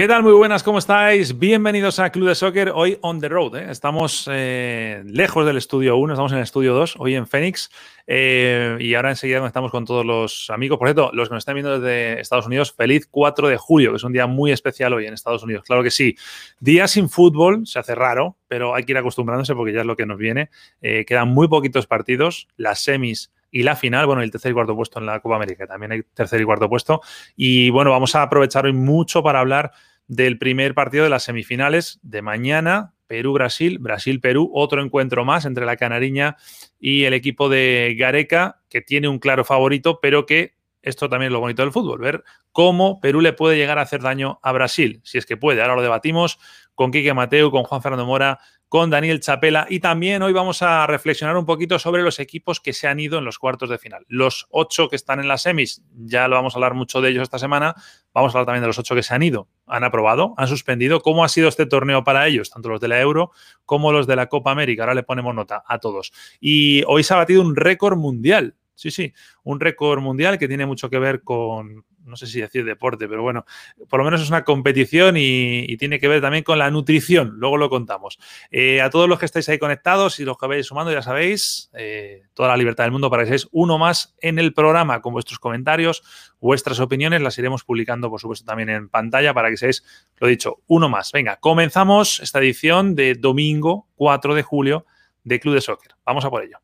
¿Qué tal? Muy buenas, ¿cómo estáis? Bienvenidos a Club de Soccer, hoy on the road. ¿eh? Estamos eh, lejos del estudio 1, estamos en el estudio 2, hoy en Phoenix. Eh, y ahora enseguida estamos con todos los amigos. Por cierto, los que nos están viendo desde Estados Unidos, feliz 4 de julio, que es un día muy especial hoy en Estados Unidos. Claro que sí. Día sin fútbol, se hace raro, pero hay que ir acostumbrándose porque ya es lo que nos viene. quedan muy poquitos partidos, las semis y la final, bueno, el tercer y cuarto puesto en la Copa América, también hay tercer y cuarto puesto. Y bueno, vamos a aprovechar hoy mucho para hablar del primer partido de las semifinales de mañana, Perú-Brasil, Brasil-Perú, otro encuentro más entre la Canariña y el equipo de Gareca, que tiene un claro favorito, pero que esto también es lo bonito del fútbol, ver cómo Perú le puede llegar a hacer daño a Brasil, si es que puede. Ahora lo debatimos con Quique Mateo, con Juan Fernando Mora, con Daniel Chapela y también hoy vamos a reflexionar un poquito sobre los equipos que se han ido en los cuartos de final. Los ocho que están en las semis, ya lo vamos a hablar mucho de ellos esta semana, vamos a hablar también de los ocho que se han ido, han aprobado, han suspendido, cómo ha sido este torneo para ellos, tanto los de la Euro como los de la Copa América. Ahora le ponemos nota a todos. Y hoy se ha batido un récord mundial. Sí, sí, un récord mundial que tiene mucho que ver con, no sé si decir deporte, pero bueno, por lo menos es una competición y, tiene que ver también con la nutrición. Luego lo contamos. Eh, a todos los que estáis ahí conectados y los que vais sumando, ya sabéis, eh, toda la libertad del mundo para que seáis uno más en el programa con vuestros comentarios, vuestras opiniones, las iremos publicando, por supuesto, también en pantalla para que seáis, lo dicho, uno más. Venga, comenzamos esta edición de domingo 4 de julio de Club de Soccer. Vamos a por ello.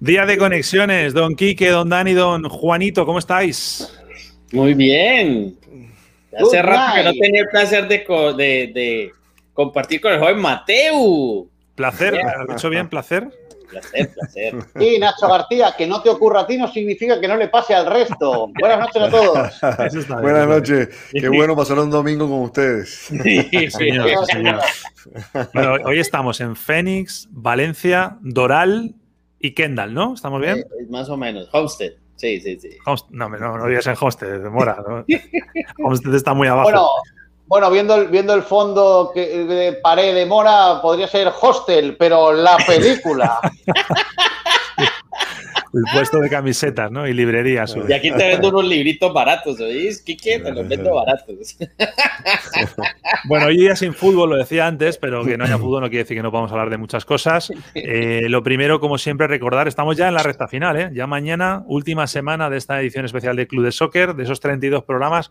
Día de conexiones, don Quique, don Dani, don Juanito, ¿cómo estáis? Muy bien. Hace rato que no tenía el placer de, compartir con el joven Mateo. Placer, ¿lo he hecho bien? ¿Placer? Placer, placer. Sí, Nacho García, que no te ocurra a ti no significa que no le pase al resto. Buenas noches a todos. Buenas noches. Qué bueno pasar un domingo con ustedes. Sí, señor, señor. Bueno, hoy estamos en Fénix, Valencia, Doral y Kendall, ¿no? ¿Estamos bien? Eh, más o menos. Homestead. Sí, sí, sí. no, no, no digas en Homestead, Mora. ¿no? Homestead está muy abajo. Bueno, bueno viendo, el, viendo el fondo que, de pared de Mora, podría ser Hostel, pero la película. el puesto de camisetas, ¿no? Y librerías. Y aquí te vendo unos libritos baratos, ¿oís? Quique, te los vendo baratos. bueno, hoy día sin fútbol, lo decía antes, pero que no haya fútbol no quiere decir que no podamos hablar de muchas cosas. Eh, lo primero, como siempre, recordar, estamos ya en la recta final, ¿eh? Ya mañana, última semana de esta edición especial de Club de Soccer, de esos 32 programas,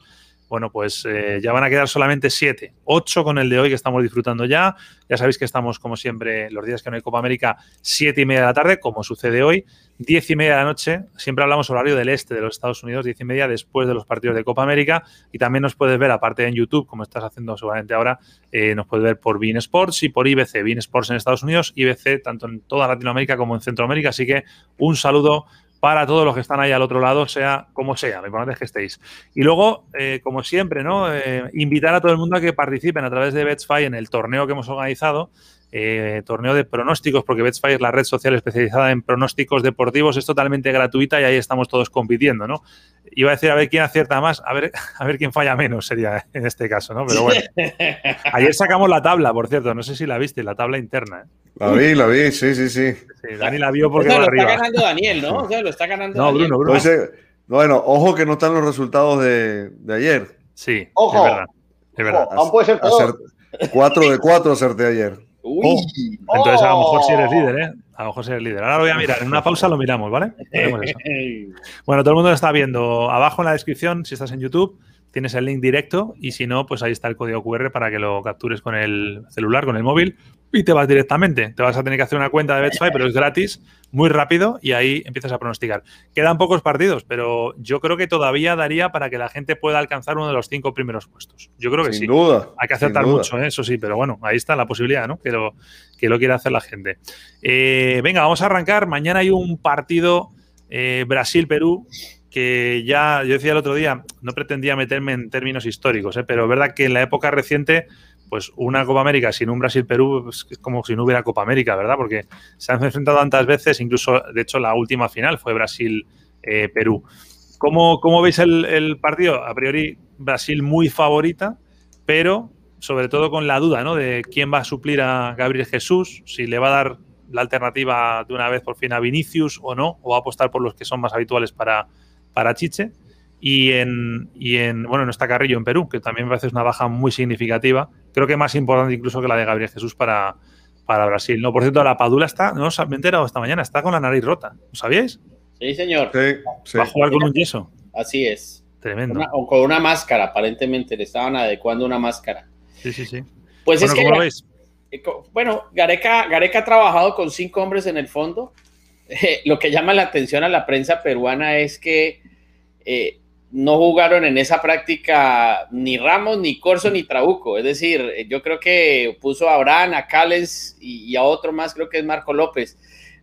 bueno, pues eh, ya van a quedar solamente siete, ocho con el de hoy que estamos disfrutando ya. Ya sabéis que estamos, como siempre, los días que no hay Copa América, siete y media de la tarde, como sucede hoy, diez y media de la noche. Siempre hablamos horario del este de los Estados Unidos, diez y media después de los partidos de Copa América. Y también nos puedes ver, aparte en YouTube, como estás haciendo seguramente ahora, eh, nos puedes ver por Bean Sports y por IBC. Bean Sports en Estados Unidos, IBC tanto en toda Latinoamérica como en Centroamérica. Así que un saludo para todos los que están ahí al otro lado, sea como sea, lo importante es que estéis. Y luego, eh, como siempre, ¿no? Eh, invitar a todo el mundo a que participen a través de Betspy en el torneo que hemos organizado, eh, torneo de pronósticos, porque es la red social especializada en pronósticos deportivos, es totalmente gratuita y ahí estamos todos compitiendo, ¿no? Iba a decir a ver quién acierta más, a ver, a ver quién falla menos sería en este caso, ¿no? Pero bueno. Ayer sacamos la tabla, por cierto, no sé si la viste, la tabla interna. ¿eh? La vi, la vi, sí, sí, sí. Dani la vio porque o lo está ganando Daniel, ¿no? O sea, lo está ganando no, Bruno, Bruno. bueno, ojo que no están los resultados de, de ayer. Sí, ojo. es verdad. Es verdad. Aún puede ser peor. 4 de 4 acerté ayer. Oh, entonces a lo mejor si eres líder, ¿eh? A lo mejor si eres líder. Ahora lo voy a mirar. En una pausa lo miramos, ¿vale? Bueno, todo el mundo lo está viendo. Abajo en la descripción, si estás en YouTube, tienes el link directo y si no, pues ahí está el código QR para que lo captures con el celular, con el móvil y te vas directamente. Te vas a tener que hacer una cuenta de Betfair, pero es gratis, muy rápido y ahí empiezas a pronosticar. Quedan pocos partidos, pero yo creo que todavía daría para que la gente pueda alcanzar uno de los cinco primeros puestos. Yo creo que sin sí. duda. Hay que acertar mucho, ¿eh? eso sí, pero bueno, ahí está la posibilidad, ¿no? Que lo, que lo quiera hacer la gente. Eh, venga, vamos a arrancar. Mañana hay un partido eh, Brasil-Perú que ya, yo decía el otro día, no pretendía meterme en términos históricos, ¿eh? pero es verdad que en la época reciente, pues una Copa América sin un Brasil-Perú pues, es como si no hubiera Copa América, ¿verdad? Porque se han enfrentado tantas veces, incluso, de hecho, la última final fue Brasil-Perú. ¿Cómo, ¿Cómo, veis el, el, partido? A priori, Brasil muy favorita, pero sobre todo con la duda, ¿no? De quién va a suplir a Gabriel Jesús, si le va a dar la alternativa de una vez por fin a Vinicius o no, o va a apostar por los que son más habituales para para Chiche. Y en, y en, bueno, no está Carrillo en Perú, que también me parece una baja muy significativa. Creo que más importante incluso que la de Gabriel Jesús para, para Brasil. No, por cierto, la Padula está, no os me he enterado esta mañana, está con la nariz rota. ¿Lo sabíais? Sí, señor. Sí, sí. Va a jugar con un yeso. Así es. Tremendo. Una, o con una máscara, aparentemente. Le estaban adecuando una máscara. Sí, sí, sí. Pues bueno, es que. ¿cómo lo veis? Bueno, Gareca, Gareca ha trabajado con cinco hombres en el fondo. Eh, lo que llama la atención a la prensa peruana es que eh, no jugaron en esa práctica ni Ramos, ni Corso, ni Trabuco. Es decir, yo creo que puso a Abraham, a Cales y, a otro más, creo que es Marco López.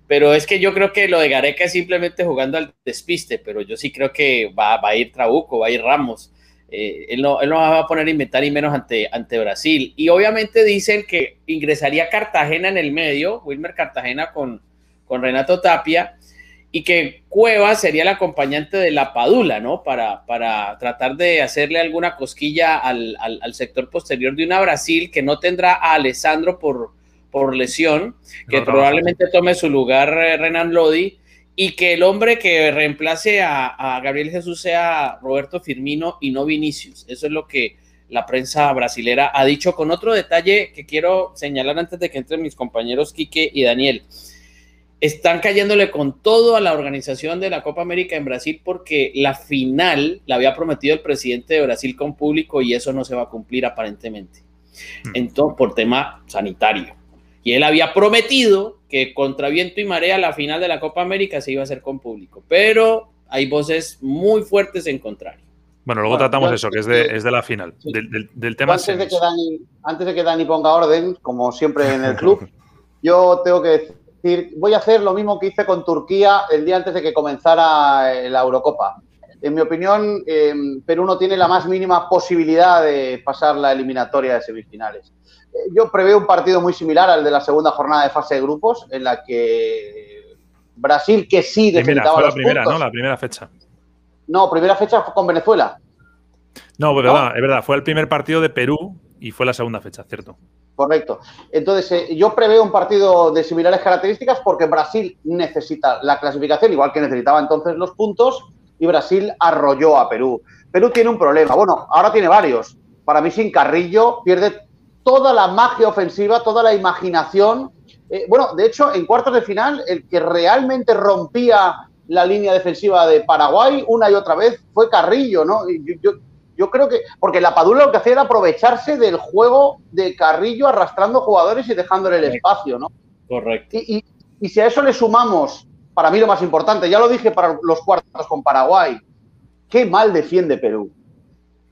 Pero es que yo creo que lo de Gareca es simplemente jugando al despiste, pero yo sí creo que va, va a ir Trabuco, va a ir Ramos. Eh, él, no, él no va a poner a inventar y menos ante, ante Brasil. Y obviamente dicen que ingresaría Cartagena en el medio, Wilmer Cartagena con, con Renato Tapia y que Cueva sería el acompañante de la Padula, ¿no? Para, para tratar de hacerle alguna cosquilla al, al, al, sector posterior de una Brasil que no tendrá a Alessandro por, por lesión, que no, probablemente tome su lugar eh, Renan Lodi, y que el hombre que reemplace a, a, Gabriel Jesús sea Roberto Firmino y no Vinicius. Eso es lo que la prensa brasilera ha dicho, con otro detalle que quiero señalar antes de que entren mis compañeros Quique y Daniel están cayéndole con todo a la organización de la Copa América en Brasil porque la final la había prometido el presidente de Brasil con público y eso no se va a cumplir aparentemente. Entonces, por tema sanitario. Y él había prometido que contra viento y marea la final de la Copa América se iba a hacer con público, pero hay voces muy fuertes en contrario. Bueno, luego bueno, tratamos yo, eso, que es de, es de la final, sí. del, del, del, tema antes de, que Dani, antes de que Dani ponga orden, como siempre en el club, yo tengo que decir, voy a hacer lo mismo que hice con Turquía el día antes de que comenzara la Eurocopa. En mi opinión, eh, Perú no tiene la más mínima posibilidad de pasar la eliminatoria de semifinales. Eh, yo preveo un partido muy similar al de la segunda jornada de fase de grupos, en la que Brasil, que sí necesitaba fue la primera, puntos, ¿no? La primera fecha. No, primera fecha fue con Venezuela. No, pues verdad, es verdad, fue el primer partido de Perú y fue la segunda fecha, ¿cierto? Correcto. Entonces, eh, yo preveo un partido de similares características porque Brasil necesita la clasificación, igual que necesitaba entonces los puntos, y Brasil arrolló a Perú. Perú tiene un problema, bueno, ahora tiene varios. Para mí, sin Carrillo, pierde toda la magia ofensiva, toda la imaginación. Eh, bueno, de hecho, en cuartos de final, el que realmente rompía la línea defensiva de Paraguay una y otra vez fue Carrillo, ¿no? Yo creo que, porque la Padula lo que hacía era aprovecharse del juego de Carrillo arrastrando jugadores y dejándole el espacio, ¿no? Correcto. Y, y, y, si a eso le sumamos, para mí lo más importante, ya lo dije para los cuartos con Paraguay, qué mal defiende Perú,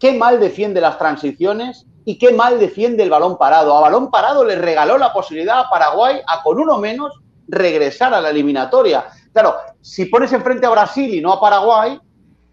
qué mal defiende las transiciones y qué mal defiende el balón parado. A balón parado le regaló la posibilidad a Paraguay a con uno menos regresar a la eliminatoria. Claro, si pones enfrente a Brasil y no a Paraguay,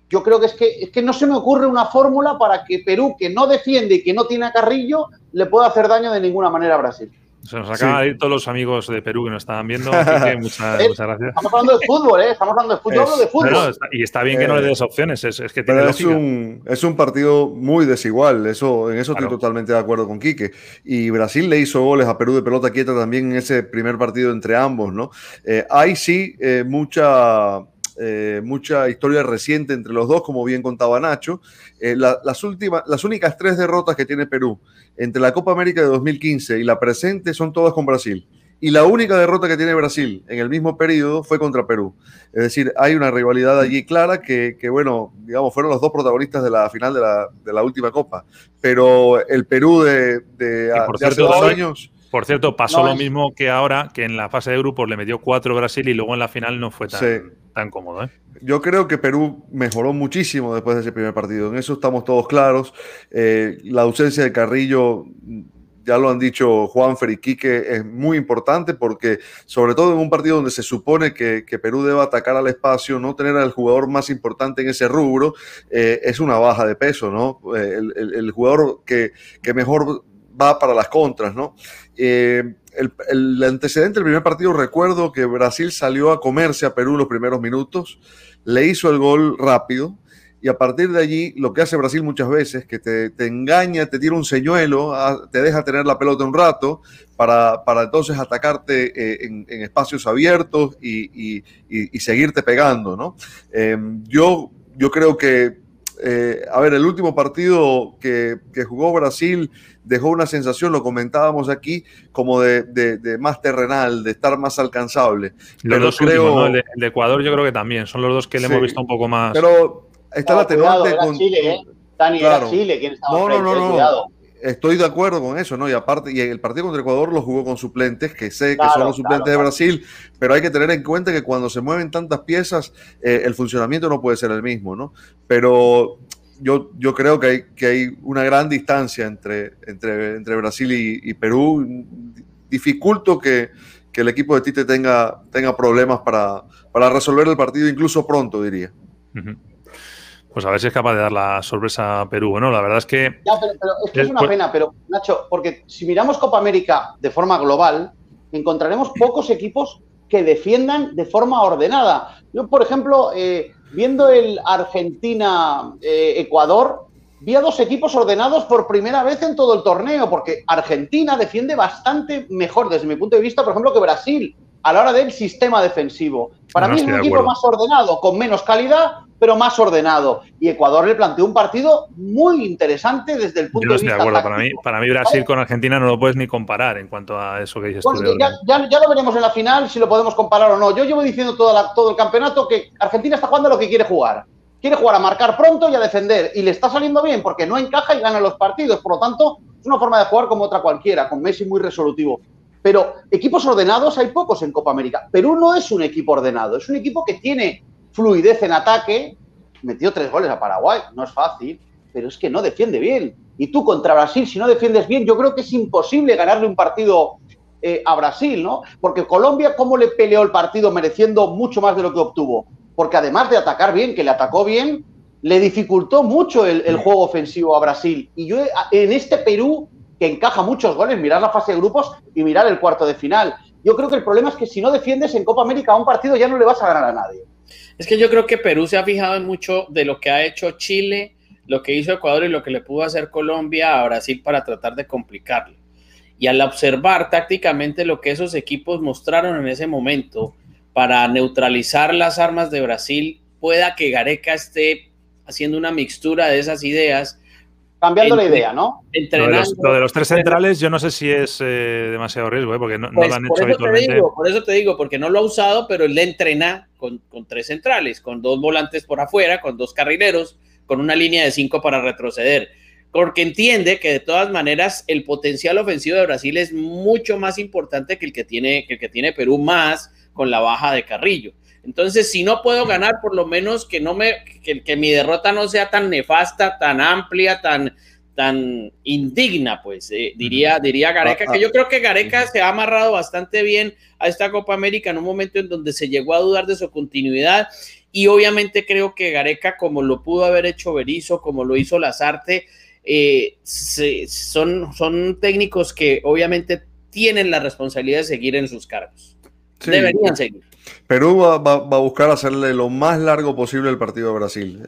yo creo que es, que es que no se me ocurre una fórmula para que Perú, que no defiende y que no tiene a Carrillo, le pueda hacer daño de ninguna manera a Brasil. Se nos acaban sí. de ir todos los amigos de Perú que nos estaban viendo. Que muchas, ¿Eh? muchas, gracias. Estamos hablando de fútbol, ¿eh? Estamos hablando de fútbol. Es, de fútbol. No, está, y está bien que no le des opciones. Es, es que tiene Pero es un, es un, partido muy desigual. Eso, en eso claro. estoy totalmente de acuerdo con Quique. Y Brasil le hizo goles a Perú de pelota quieta también en ese primer partido entre ambos, ¿no? Eh, hay sí eh, mucha eh, mucha historia reciente entre los dos, como bien contaba Nacho. Eh, la, las, últimas, las únicas tres derrotas que tiene Perú entre la Copa América de 2015 y la presente son todas con Brasil. Y la única derrota que tiene Brasil en el mismo periodo fue contra Perú. Es decir, hay una rivalidad allí clara que, que bueno, digamos, fueron los dos protagonistas de la final de la, de la última Copa. Pero el Perú de, de, de hace dos años Por cierto, pasó lo mismo que ahora, que en la fase de grupos le metió cuatro Brasil y luego en la final no fue tan, tan cómodo. ¿eh? Yo creo que Perú mejoró muchísimo después de ese primer partido. En eso estamos todos claros. Eh, la ausencia de Carrillo ya lo han dicho Juanfer y Quique, es muy importante porque, sobre todo en un partido donde se supone que, Perú debe atacar al espacio, no tener al jugador más importante en ese rubro, eh, es una baja de peso, ¿no? Eh, el, jugador que, mejor va para las contras, ¿no? Eh, el, antecedente del primer partido, recuerdo que Brasil salió a comerse a Perú los primeros minutos, le hizo el gol rápido, y a partir de allí lo que hace Brasil muchas veces, que te, engaña, te tira un señuelo, te deja tener la pelota un rato para, entonces atacarte eh, en, espacios abiertos y, seguirte pegando, ¿no? Em, yo, yo creo que, eh, a ver, el último partido que, jugó Brasil dejó una sensación, lo comentábamos aquí, como de, más terrenal, de estar más alcanzable. Los dos creo, el, de, Ecuador yo creo que también, son los dos que le hemos visto un poco más... Pero está la atenuante con. Chile, ¿eh? Dani, era Chile quien estaba no, no, no, no. Estoy de acuerdo con eso, ¿no? Y aparte, y el partido contra Ecuador lo jugó con suplentes, que sé que son los suplentes de Brasil, pero hay que tener en cuenta que cuando se mueven tantas piezas, eh, el funcionamiento no puede ser el mismo, ¿no? Pero yo, yo creo que hay, que hay una gran distancia entre, entre, entre Brasil y, Perú. Dificulto que, que, el equipo de Tite tenga, tenga problemas para, para resolver el partido, incluso pronto, diría. Pues a ver si es capaz de dar la sorpresa a Perú, ¿no? La verdad es que. Ya, pero, es que es una pena, pero Nacho, porque si miramos Copa América de forma global, encontraremos pocos equipos que defiendan de forma ordenada. Yo, por ejemplo, eh, viendo el Argentina-Ecuador, vi a dos equipos ordenados por primera vez en todo el torneo, porque Argentina defiende bastante mejor, desde mi punto de vista, por ejemplo, que Brasil, a la hora del sistema defensivo. Para mí es un equipo más ordenado, con menos calidad, pero más ordenado. Y Ecuador le planteó un partido muy interesante desde el punto de vista. de acuerdo. Para mí, para mí, Brasil con Argentina no lo puedes ni comparar en cuanto a eso que dices Ya, ya, lo veremos en la final si lo podemos comparar o no. Yo llevo diciendo toda todo el campeonato que Argentina está jugando lo que quiere jugar. Quiere jugar a marcar pronto y a defender. Y le está saliendo bien porque no encaja y gana los partidos. Por lo tanto, es una forma de jugar como otra cualquiera, con Messi muy resolutivo. Pero equipos ordenados hay pocos en Copa América. Perú no es un equipo ordenado, es un equipo que tiene fluidez en ataque, metió tres goles a Paraguay, no es fácil, pero es que no defiende bien. Y tú contra Brasil, si no defiendes bien, yo creo que es imposible ganarle un partido eh, a Brasil, ¿no? Porque Colombia, ¿cómo le peleó el partido mereciendo mucho más de lo que obtuvo? Porque además de atacar bien, que le atacó bien, le dificultó mucho el, el juego ofensivo a Brasil. Y yo en este Perú, que encaja muchos goles, mirar la fase de grupos y mirar el cuarto de final. Yo creo que el problema es que si no defiendes en Copa América a un partido ya no le vas a ganar a nadie. Es que yo creo que Perú se ha fijado en mucho de lo que ha hecho Chile, lo que hizo Ecuador y lo que le pudo hacer Colombia a Brasil para tratar de complicarlo. Y al observar tácticamente lo que esos equipos mostraron en ese momento para neutralizar las armas de Brasil, pueda que Gareca esté haciendo una mixtura de esas ideas Cambiando la idea, ¿no? Lo de, los, tres centrales, yo no sé si es eh, demasiado riesgo, ¿eh? porque no, lo pues han hecho habitualmente. por eso te digo, porque no lo ha usado, pero él le entrena con, tres centrales, con dos volantes por afuera, con dos carrileros, con una línea de cinco para retroceder. Porque entiende que de todas maneras el potencial ofensivo de Brasil es mucho más importante que el que tiene, que el que tiene Perú, más con la baja de Carrillo. Entonces, si no puedo ganar, por lo menos que no me, que, mi derrota no sea tan nefasta, tan amplia, tan, tan indigna, pues, eh, diría, diría Gareca, ah, que yo creo que Gareca se ha amarrado bastante bien a esta Copa América en un momento en donde se llegó a dudar de su continuidad. Y obviamente creo que Gareca, como lo pudo haber hecho Berizzo, como lo hizo Lazarte, eh, son, son técnicos que obviamente tienen la responsabilidad de seguir en sus cargos. Deberían seguir. Perú va, a buscar hacerle lo más largo posible el partido a Brasil.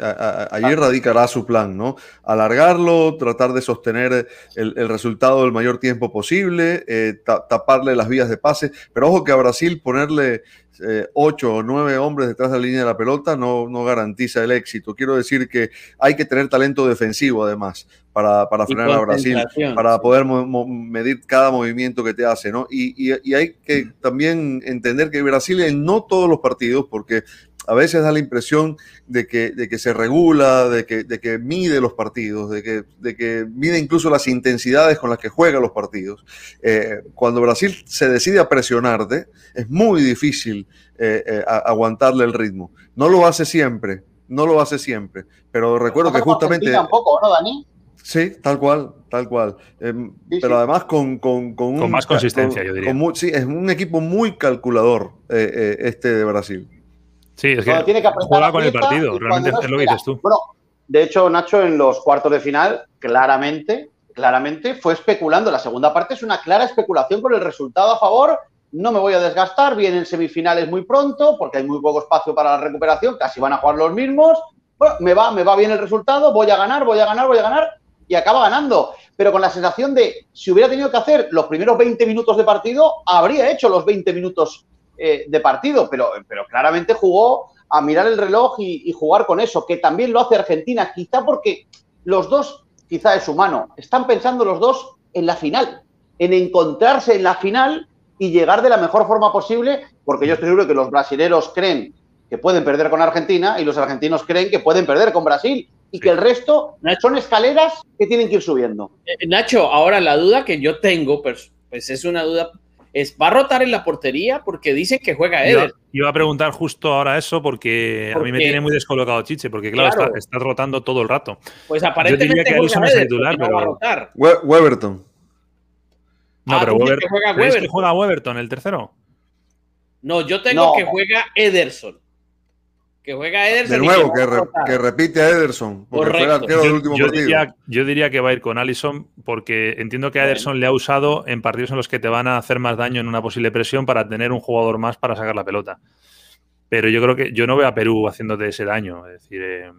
allí radicará su plan, ¿no? Alargarlo, tratar de sostener el, resultado del mayor tiempo posible, eh, taparle las vías de pase. Pero ojo que a Brasil ponerle eh, ocho o nueve hombres detrás de la línea de la pelota no, no garantiza el éxito. Quiero decir que hay que tener talento defensivo además para, para frenar a Brasil, para poder medir cada movimiento que te hace, ¿no? Y, y, hay que también entender que Brasil en no todos los partidos, porque a veces da la impresión de que, de que se regula, de que, de que mide los partidos, de que, de que mide incluso las intensidades con las que juega los partidos. Eh, cuando Brasil se decide a presionarte, es muy difícil eh, eh, aguantarle el ritmo. No lo hace siempre, no lo hace siempre, pero recuerdo que justamente... Tampoco, ¿no, Dani? Sí, tal cual, tal cual. Em, pero además con, con, con, más consistencia, yo diría. sí, es un equipo muy calculador este de Brasil. Sí, es que, tiene que juega con el partido, realmente es lo que dices tú. Bueno, de hecho, Nacho, en los cuartos de final, claramente, claramente fue especulando. La segunda parte es una clara especulación con el resultado a favor. No me voy a desgastar, vienen semifinales muy pronto, porque hay muy poco espacio para la recuperación, casi van a jugar los mismos. Bueno, me va, me va bien el resultado, voy a ganar, voy a ganar, voy a ganar, y acaba ganando. Pero con la sensación de, si hubiera tenido que hacer los primeros 20 minutos de partido, habría hecho los 20 minutos eh, de partido, pero, pero claramente jugó a mirar el reloj y, jugar con eso, que también lo hace Argentina, quizá porque los dos, quizá es humano, están pensando los dos en la final, en encontrarse en la final y llegar de la mejor forma posible, porque yo estoy seguro que los brasileros creen que pueden perder con Argentina y los argentinos creen que pueden perder con Brasil y que el resto son escaleras que tienen que ir subiendo. Eh, Nacho, ahora la duda que yo tengo, pues, pues es una duda es, ¿va a rotar en la portería? Porque dicen que juega Eder. Iba a preguntar justo ahora eso porque, a mí me tiene muy descolocado Chiche, porque claro, Está, rotando todo el rato. Pues aparentemente Yo diría que es el titular, pero... Va a rotar. Weberton. No, ah, pero Weberton. Juega Weberton. que juega Weberton, el tercero? No, yo tengo que juega Ederson que juega Ederson. De nuevo, que, repite a Ederson, porque fue el arquero del último partido. Diría, yo diría que va a ir con Allison, porque entiendo que Ederson le ha usado en partidos en los que te van a hacer más daño en una posible presión para tener un jugador más para sacar la pelota. Pero yo creo que yo no veo a Perú haciéndote ese daño. Es decir, eh,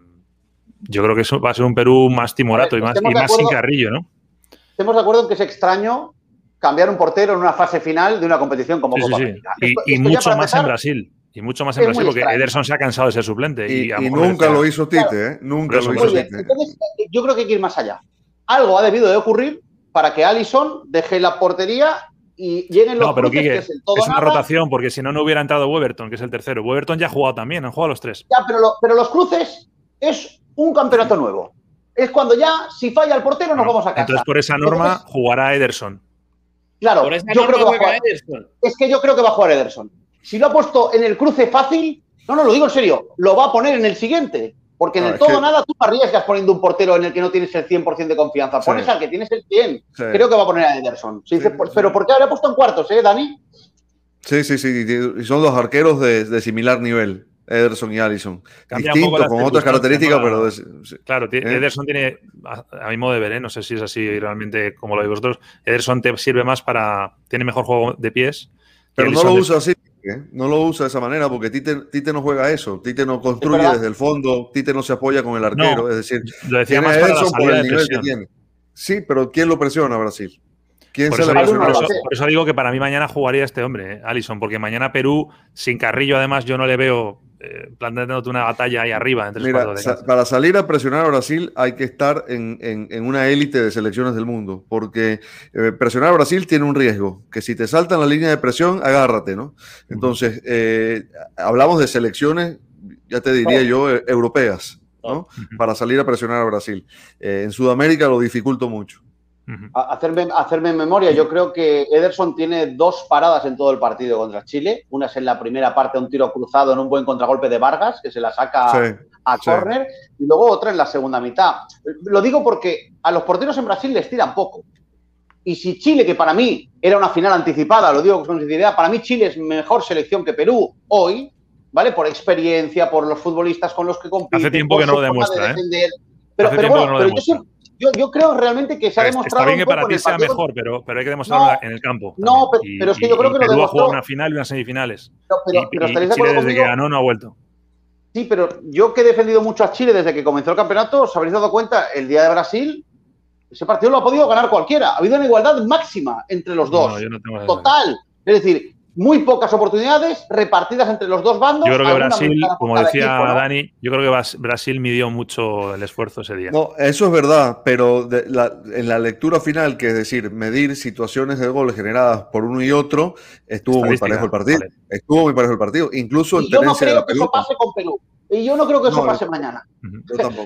yo creo que eso va a ser un Perú más timorato y más, y más sin carrillo, ¿no? Estamos de acuerdo en que es extraño cambiar un portero en una fase final de una competición como Copa Y, mucho más en Brasil. Y mucho más en Brasil, porque Ederson se ha cansado de ser suplente. Y, nunca lo hizo Tite, ¿eh? Nunca lo hizo Tite. Entonces, yo creo que hay que ir más allá. Algo ha debido de ocurrir para que Allison deje la portería y lleguen los No, pero Quique, es, una rotación, porque si no, no hubiera entrado Weberton, que es el tercero. Weberton ya ha jugado también, han jugado los tres. Ya, pero, pero los cruces es un campeonato nuevo. Es cuando ya, si falla el portero, nos vamos a casa. Entonces, por esa norma, jugará Ederson. Claro, yo creo que va a jugar, Ederson. Es que yo creo que va a jugar Ederson si lo ha puesto en el cruce fácil, no, no, lo digo en serio, lo va a poner en el siguiente. Porque en el todo nada tú arriesgas poniendo un portero en el que no tienes el 100% de confianza. Pones al que tienes el 100. Creo que va a poner a Ederson. pero ¿por qué habría puesto en cuartos, eh, Dani? Sí, sí, sí. Y son dos arqueros de, similar nivel. Ederson y Allison. Distintos, con otras características, pero. claro, ¿eh? Ederson tiene, a, mi modo de ver, ¿eh? no sé si es así realmente como lo veis vosotros. Ederson te sirve más para. Tiene mejor juego de pies. Pero no lo usa así. ¿Eh? No lo usa de esa manera porque Tite, no juega eso. Tite no construye desde el fondo, Tite no se apoya con el arquero. es decir, lo decía más para por el nivel que tiene. Sí, pero ¿quién lo presiona a Brasil? ¿Quién por, se eso, por, eso, digo que para mí mañana jugaría este hombre, eh, Alison, porque mañana Perú, sin Carrillo, además, yo no le veo eh, planteándote una batalla ahí arriba. Entre Mira, para salir a presionar a Brasil hay que estar en, una élite de selecciones del mundo, porque eh, presionar a Brasil tiene un riesgo, que si te saltan la línea de presión, agárrate, ¿no? Entonces, eh, hablamos de selecciones, ya te diría yo, europeas, ¿no? Para salir a presionar a Brasil. en Sudamérica lo dificulto mucho hacerme, hacerme memoria, yo creo que Ederson tiene dos paradas en todo el partido contra Chile. Una es en la primera parte, un tiro cruzado en un buen contragolpe de Vargas, que se la saca a córner, y luego otra en la segunda mitad. Lo digo porque a los porteros en Brasil les tiran poco. Y si Chile, que para mí era una final anticipada, lo digo con sinceridad, para mí Chile es mejor selección que Perú hoy, ¿vale? Por experiencia, por los futbolistas con los que compite. Hace tiempo que no lo demuestra, ¿eh? Pero, pero bueno, pero yo yo, creo realmente que se ha demostrado. Está bien que para ti sea mejor, pero, pero hay que demostrarlo en el campo. No, pero, es que yo creo que lo demostró. ha jugado una final y unas semifinales. pero, pero y, Chile desde que ganó no ha vuelto. Sí, pero yo que he defendido mucho a Chile desde que comenzó el campeonato, os habréis dado cuenta, el día de Brasil, ese partido lo ha podido ganar cualquiera. Ha habido una igualdad máxima entre los dos. Total. Es decir, muy pocas oportunidades repartidas entre los dos bandos. Yo creo que Brasil, como decía Dani, yo creo que Brasil midió mucho el esfuerzo ese día. No, eso es verdad, pero en la lectura final, que es decir, medir situaciones de gol generadas por uno y otro, estuvo muy parejo el partido. Estuvo muy parejo el partido. Incluso y yo no creo que eso pase con Perú. Y yo no creo que eso pase mañana.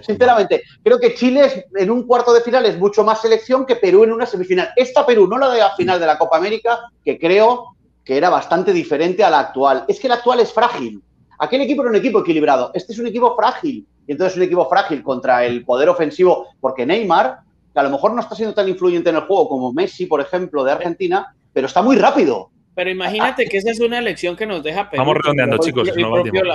Sinceramente, creo que Chile en un cuarto de final es mucho más selección que Perú en una semifinal. Esta Perú, no la de la final de la Copa América, que creo que era bastante diferente a la actual. Es que la actual es frágil. Aquel equipo era un equipo equilibrado. Este es un equipo frágil. Y entonces es un equipo frágil contra el poder ofensivo, porque Neymar, que a lo mejor no está siendo tan influyente en el juego como Messi, por ejemplo, de Argentina, pero está muy rápido. Pero imagínate que esa es una lección que nos deja Perú. Vamos redondeando, chicos.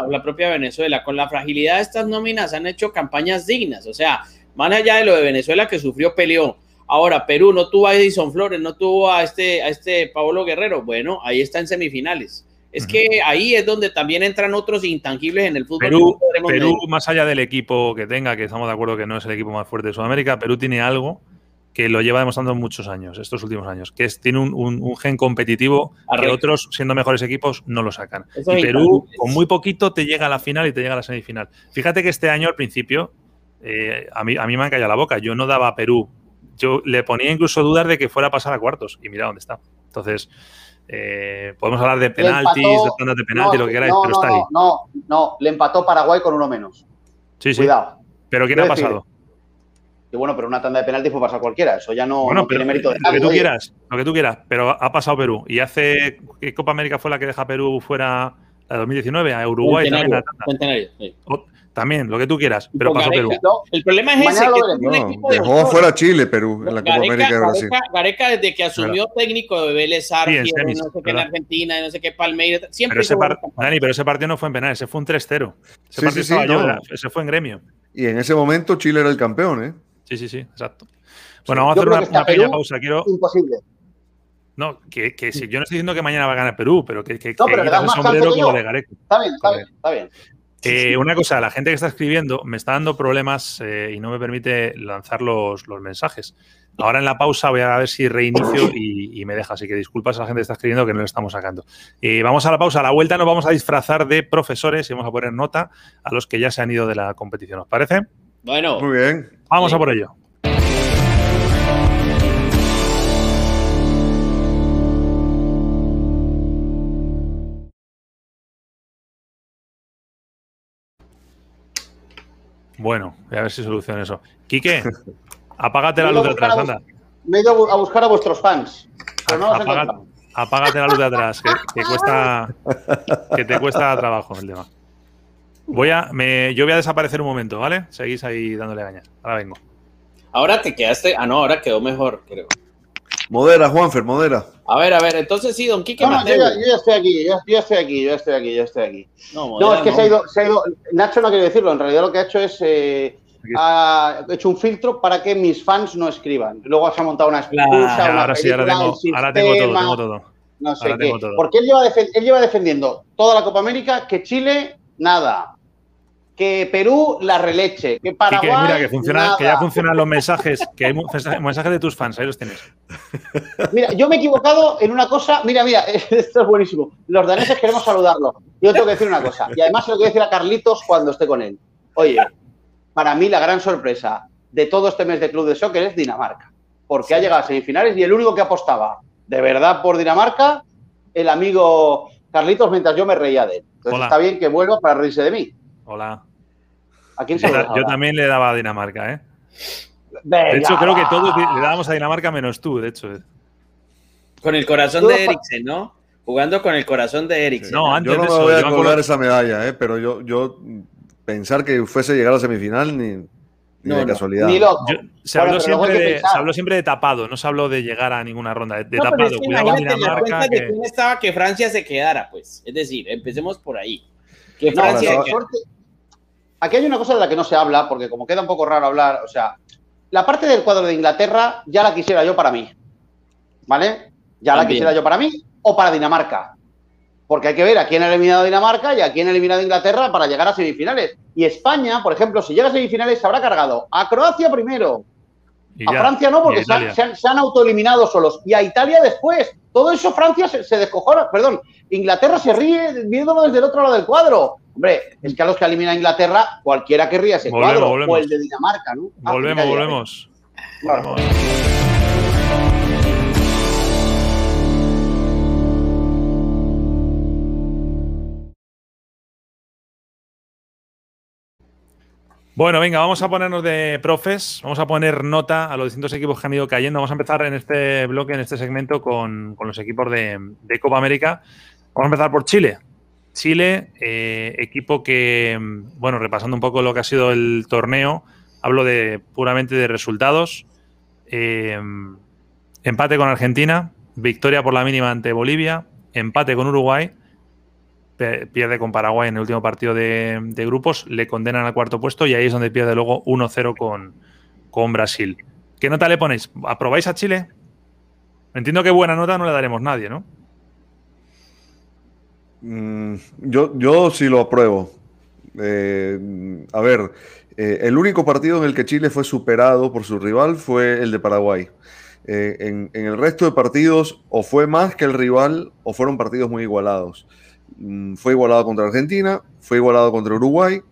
la, propia Venezuela. Con la fragilidad de estas nóminas han hecho campañas dignas. O sea, más allá de lo de Venezuela que sufrió, peleó Ahora, Perú no tuvo a Edison Flores, no tuvo a este, a este Pablo Guerrero. Bueno, ahí está en semifinales. Es que ahí es donde también entran otros intangibles en el fútbol. Perú, Perú más allá del equipo que tenga, que estamos de acuerdo que no es el equipo más fuerte de Sudamérica, Perú tiene algo que lo lleva demostrando muchos años, estos últimos años, que es, tiene un, gen competitivo que otros, siendo mejores equipos, no lo sacan. y Perú, con muy poquito, te llega a la final y te llega a la semifinal. Fíjate que este año, al principio, eh, a, mí, a mí me han callado la boca. Yo no daba a Perú yo le ponía incluso dudas de que fuera a pasar a cuartos y mira dónde está. Entonces, eh, podemos hablar de penaltis, de tandas de penalti, lo que queráis, pero está ahí. No, no, le empató Paraguay con uno menos. Sí, sí. Cuidado. ¿Pero quién ha pasado? Y bueno, pero una tanda de penaltis puede pasar cualquiera, eso ya no, tiene mérito de Lo que tú quieras, lo que tú quieras, pero ha pasado Perú. Y hace. ¿Qué Copa América fue la que deja Perú fuera la 2019? A Uruguay también. La tanda. También, lo que tú quieras, pero pasó Perú. el problema es ese, que dejó fuera Chile, Perú, en la Copa América de Brasil. Gareca, desde que asumió técnico de Vélez Arfiel, no sé qué en Argentina, no sé qué Palmeiras, siempre pero ese Dani, pero ese partido no fue en penal, ese fue un 3-0. Ese partido sí, ese fue en gremio. Y en ese momento Chile era el campeón, ¿eh? Sí, sí, sí, exacto. Bueno, vamos a hacer una, pequeña pausa. Quiero... Imposible. No, que, que si yo no estoy diciendo que mañana va a ganar Perú, pero que, que, no, pero que, sombrero como de Gareca. Está bien, está bien, está bien. Eh, una cosa, la gente que está escribiendo me está dando problemas eh, y no me permite lanzar los, mensajes. Ahora en la pausa voy a ver si reinicio y, me deja, así que disculpas a la gente que está escribiendo que no lo estamos sacando. Eh, vamos a la pausa, a la vuelta nos vamos a disfrazar de profesores y vamos a poner nota a los que ya se han ido de la competición, ¿os parece? Bueno. Muy bien. Vamos a por ello. Bueno, voy a ver si soluciona eso. Quique, apágate la luz de atrás, anda. Me he ido a buscar a vuestros fans. apágate la luz de atrás, que, cuesta, que te cuesta trabajo el tema. Voy a, me, yo voy a desaparecer un momento, ¿vale? Seguís ahí dándole gañas. Ahora vengo. Ahora te quedaste. Ah, no, ahora quedó mejor, creo. Modera, Juanfer, modera. A ver, a ver, entonces sí, don Quique no, yo, ya, estoy aquí, yo, estoy aquí, yo estoy aquí, yo estoy aquí. No, es que Se, ha ido, se ha ido. Nacho no quiere decirlo, en realidad lo que ha hecho es. Eh, ha hecho un filtro para que mis fans no escriban. Luego se ha montado una excusa. ahora sí, ahora tengo, ahora tengo todo, tengo todo. No sé qué. Porque él lleva, él lleva defendiendo toda la Copa América que Chile, nada que Perú la releche, que Paraguay. mira, que, funciona, que ya funcionan los mensajes, que hay mensajes de tus fans, ahí los tienes. Mira, yo me he equivocado en una cosa. Mira, mira, esto es buenísimo. Los daneses queremos saludarlo. Yo tengo que decir una cosa, y además se lo quiero decir a Carlitos cuando esté con él. Oye, para mí la gran sorpresa de todo este mes de Club de Soccer es Dinamarca, porque ha llegado a semifinales y el único que apostaba de verdad por Dinamarca, el amigo Carlitos, mientras yo me reía de él. Entonces está bien que vuelva para reírse de mí. Hola. Yo también le daba a Dinamarca, ¿eh? de hecho, creo que todos le dábamos a Dinamarca menos tú, de hecho. Eh. Con el corazón de Eriksen, ¿no? Jugando con el corazón de Eriksen. No, antes yo no me voy a colgar esa medalla, ¿eh? pero yo, yo pensar que fuese llegar a la semifinal ni, ni de casualidad. Ni loco. se, habló siempre de, se, habló siempre de, tapado, no se habló de llegar a ninguna ronda. De, tapado, es que cuidado Dinamarca. Que... De quién estaba que Francia se quedara, pues. Es decir, empecemos por ahí. Que Francia. No, aquí hay una cosa de la que no se habla, porque como queda un poco raro hablar, o sea, la parte del cuadro de Inglaterra ya la quisiera yo para mí. ¿Vale? Ya la quisiera yo para mí o para Dinamarca. Porque hay que ver a quién ha eliminado Dinamarca y a quién ha eliminado Inglaterra para llegar a semifinales. Y España, por ejemplo, si llega a semifinales, se habrá cargado a Croacia primero, a Francia no, porque se han, autoeliminado solos. Y a Italia después. Todo eso Francia se, se descojona. Perdón, Inglaterra se ríe viéndolo desde el otro lado del cuadro. Hombre, es que a los que elimina Inglaterra, cualquiera querría ese cuadro. O el de Dinamarca, ¿no? Volvemos, volvemos. volvemos. Bueno, venga, vamos a ponernos de profes, vamos a poner nota a los distintos equipos que han ido cayendo. Vamos a empezar en este bloque, en este segmento, con, los equipos de, Copa América. Vamos a empezar por Chile. Chile, eh, equipo que, bueno, repasando un poco lo que ha sido el torneo, hablo de puramente de resultados. Eh, empate con Argentina, victoria por la mínima ante Bolivia, empate con Uruguay pierde con Paraguay en el último partido de, grupos, le condenan al cuarto puesto y ahí es donde pierde luego 1-0 con, con Brasil. ¿Qué nota le ponéis? ¿Aprobáis a Chile? Entiendo que buena nota no le daremos nadie, ¿no? Mm, yo, yo sí lo apruebo. Eh, a ver, eh, el único partido en el que Chile fue superado por su rival fue el de Paraguay. Eh, en, en, el resto de partidos o fue más que el rival o fueron partidos muy igualados. Mm, fue igualado contra Argentina, fue igualado contra Uruguay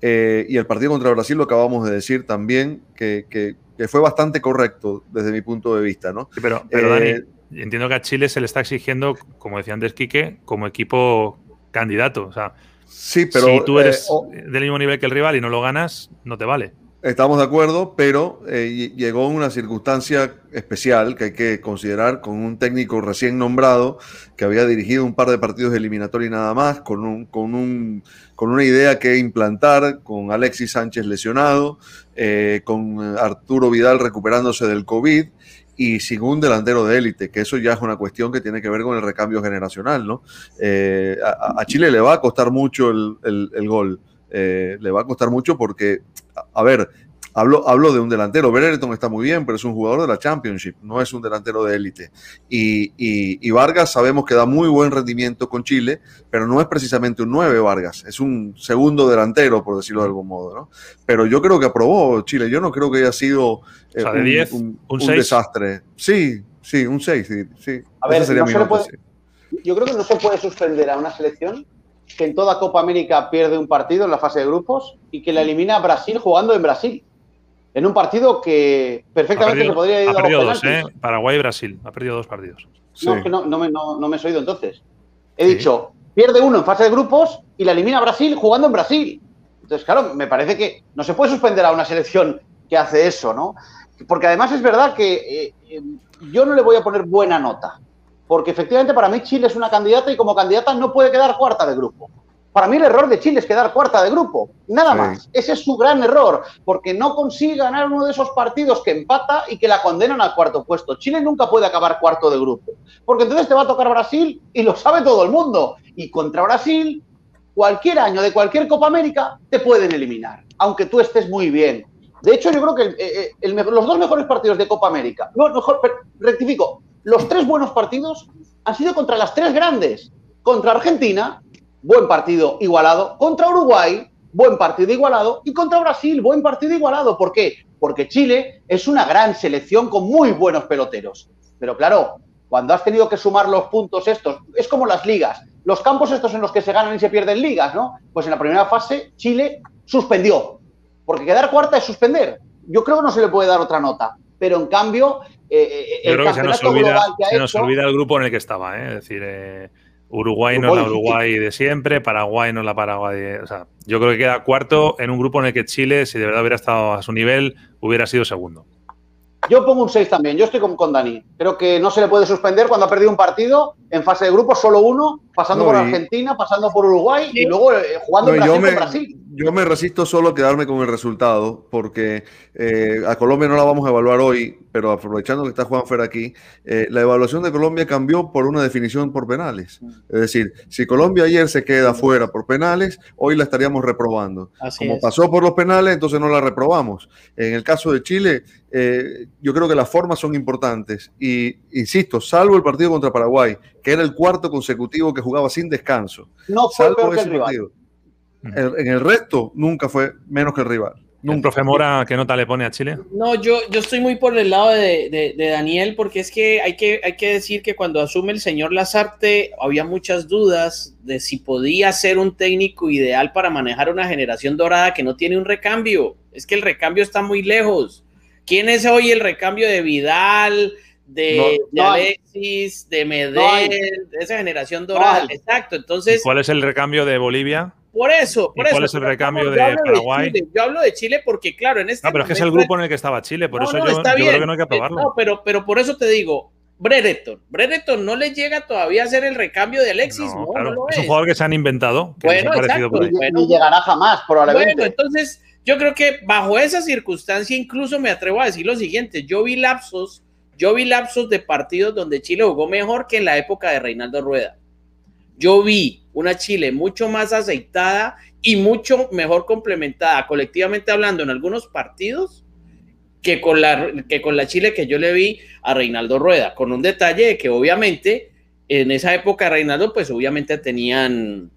eh, y el partido contra Brasil lo acabamos de decir también que, fue bastante correcto desde mi punto de vista, ¿no? pero, Dani, eh, entiendo que a Chile se le está exigiendo, como decía antes Quique, como equipo candidato. O sea, sí, pero, si tú eres eh, del mismo nivel que el rival y no lo ganas, no te vale. Estamos de acuerdo, pero eh, llegó una circunstancia especial que hay que considerar con un técnico recién nombrado que había dirigido un par de partidos eliminatorios y nada más, con, un, con, un, con una idea que implantar, con Alexis Sánchez lesionado, eh, con Arturo Vidal recuperándose del COVID y sin un delantero de élite, que eso ya es una cuestión que tiene que ver con el recambio generacional, ¿no? Eh, a, Chile le va a costar mucho el, el gol. Le va a costar mucho porque a ver, hablo, hablo de un delantero. Brereton está muy bien, pero es un jugador de la Championship, no es un delantero de élite. Y, Vargas sabemos que da muy buen rendimiento con Chile, pero no es precisamente un 9 Vargas, es un segundo delantero, por decirlo de algún modo. ¿no? Pero yo creo que aprobó Chile, yo no creo que haya sido eh, un, desastre. Sí, sí, un 6. Sí, A ver, yo creo que no se puede suspender a una selección que en toda Copa América pierde un partido en la fase de grupos y que la elimina Brasil jugando en Brasil. En un partido que perfectamente se podría ir ha perdido dos, ¿eh? Paraguay y Brasil. Ha perdido dos partidos. No, es que no, me, no, he oído entonces. He dicho, pierde uno en fase de grupos y la elimina Brasil jugando en Brasil. Entonces, claro, me parece que no se puede suspender a una selección que hace eso, ¿no? Porque además es verdad que eh, eh, yo no le voy a poner buena nota porque efectivamente para mí Chile es una candidata y como candidata no puede quedar cuarta de grupo. Para mí el error de Chile es quedar cuarta de grupo, nada más. Ese es su gran error, porque no consigue ganar uno de esos partidos que empata y que la condenan al cuarto puesto. Chile nunca puede acabar cuarto de grupo, porque entonces te va a tocar Brasil y lo sabe todo el mundo. Y contra Brasil, cualquier año de cualquier Copa América te pueden eliminar, aunque tú estés muy bien. De hecho, yo creo que eh, eh, los dos mejores partidos de Copa América, no, mejor, rectifico, los tres buenos partidos han sido contra las tres grandes. Contra Argentina, buen partido igualado. Contra Uruguay, buen partido igualado. Y contra Brasil, buen partido igualado. ¿Por qué? Porque Chile es una gran selección con muy buenos peloteros. Pero claro, cuando has tenido que sumar los puntos estos, es como las ligas. Los campos estos en los que se ganan y se pierden ligas, ¿no? Pues en la primera fase Chile suspendió. Porque quedar cuarta es suspender. Yo creo que no se le puede dar otra nota. Pero en cambio, eh, eh, el se nos, olvida, se nos olvida el grupo en el que estaba, ¿eh? es decir, Uruguay no es la Uruguay de siempre, Paraguay no es la Paraguay. De, o sea, yo creo que queda cuarto en un grupo en el que Chile, si de verdad hubiera estado a su nivel, hubiera sido segundo. Yo pongo un 6 también, yo estoy con, con, Dani. Creo que no se le puede suspender cuando ha perdido un partido en fase de grupo, solo uno, pasando por Argentina, pasando por Uruguay y luego jugando en Brasil, Brasil yo me resisto solo a quedarme con el resultado, porque eh, a Colombia no la vamos a evaluar hoy, pero aprovechando que está Juan Fer aquí, eh, la evaluación de Colombia cambió por una definición por penales. Es decir, si Colombia ayer se queda fuera por penales, hoy la estaríamos reprobando. Como pasó por los penales, entonces no la reprobamos. En el caso de Chile, eh, yo creo que las formas son importantes. Y insisto, salvo el partido contra Paraguay, que era el cuarto consecutivo que jugaba sin descanso. No fue salvo ese partido en el resto nunca fue menos que el rival. Un profe Mora, ¿qué nota le pone a Chile? No, yo, yo estoy muy por el lado de, Daniel, porque es que hay, que hay que decir que cuando asume el señor Lazarte había muchas dudas de si podía ser un técnico ideal para manejar una generación dorada que no tiene un recambio. Es que el recambio está muy lejos. ¿Quién es hoy el recambio de Vidal, de, Alexis, de Medel, de esa generación dorada? Exacto, entonces... ¿Cuál es el recambio de Bolivia? Por eso, por eso. ¿Cuál es el recambio de Paraguay? yo hablo de Chile porque, claro, en este. No, pero es que es el grupo en el que estaba Chile, por eso yo, creo que no hay que aprobarlo. No, pero, pero por eso te digo, Brereton. Brereton no le llega todavía a ser el recambio de Alexis, ¿no? es. un jugador que se han inventado. bueno, exacto, Ni llegará jamás, probablemente. Bueno, entonces yo creo que bajo esa circunstancia incluso me atrevo a decir lo siguiente. Yo vi lapsos, yo vi lapsos de partidos donde Chile jugó mejor que en la época de Reinaldo Rueda. Yo vi una Chile mucho más aceitada y mucho mejor complementada, colectivamente hablando, en algunos partidos que con la, que con la Chile que yo le vi a Reinaldo Rueda, con un detalle de que obviamente en esa época Reinaldo, pues obviamente tenían,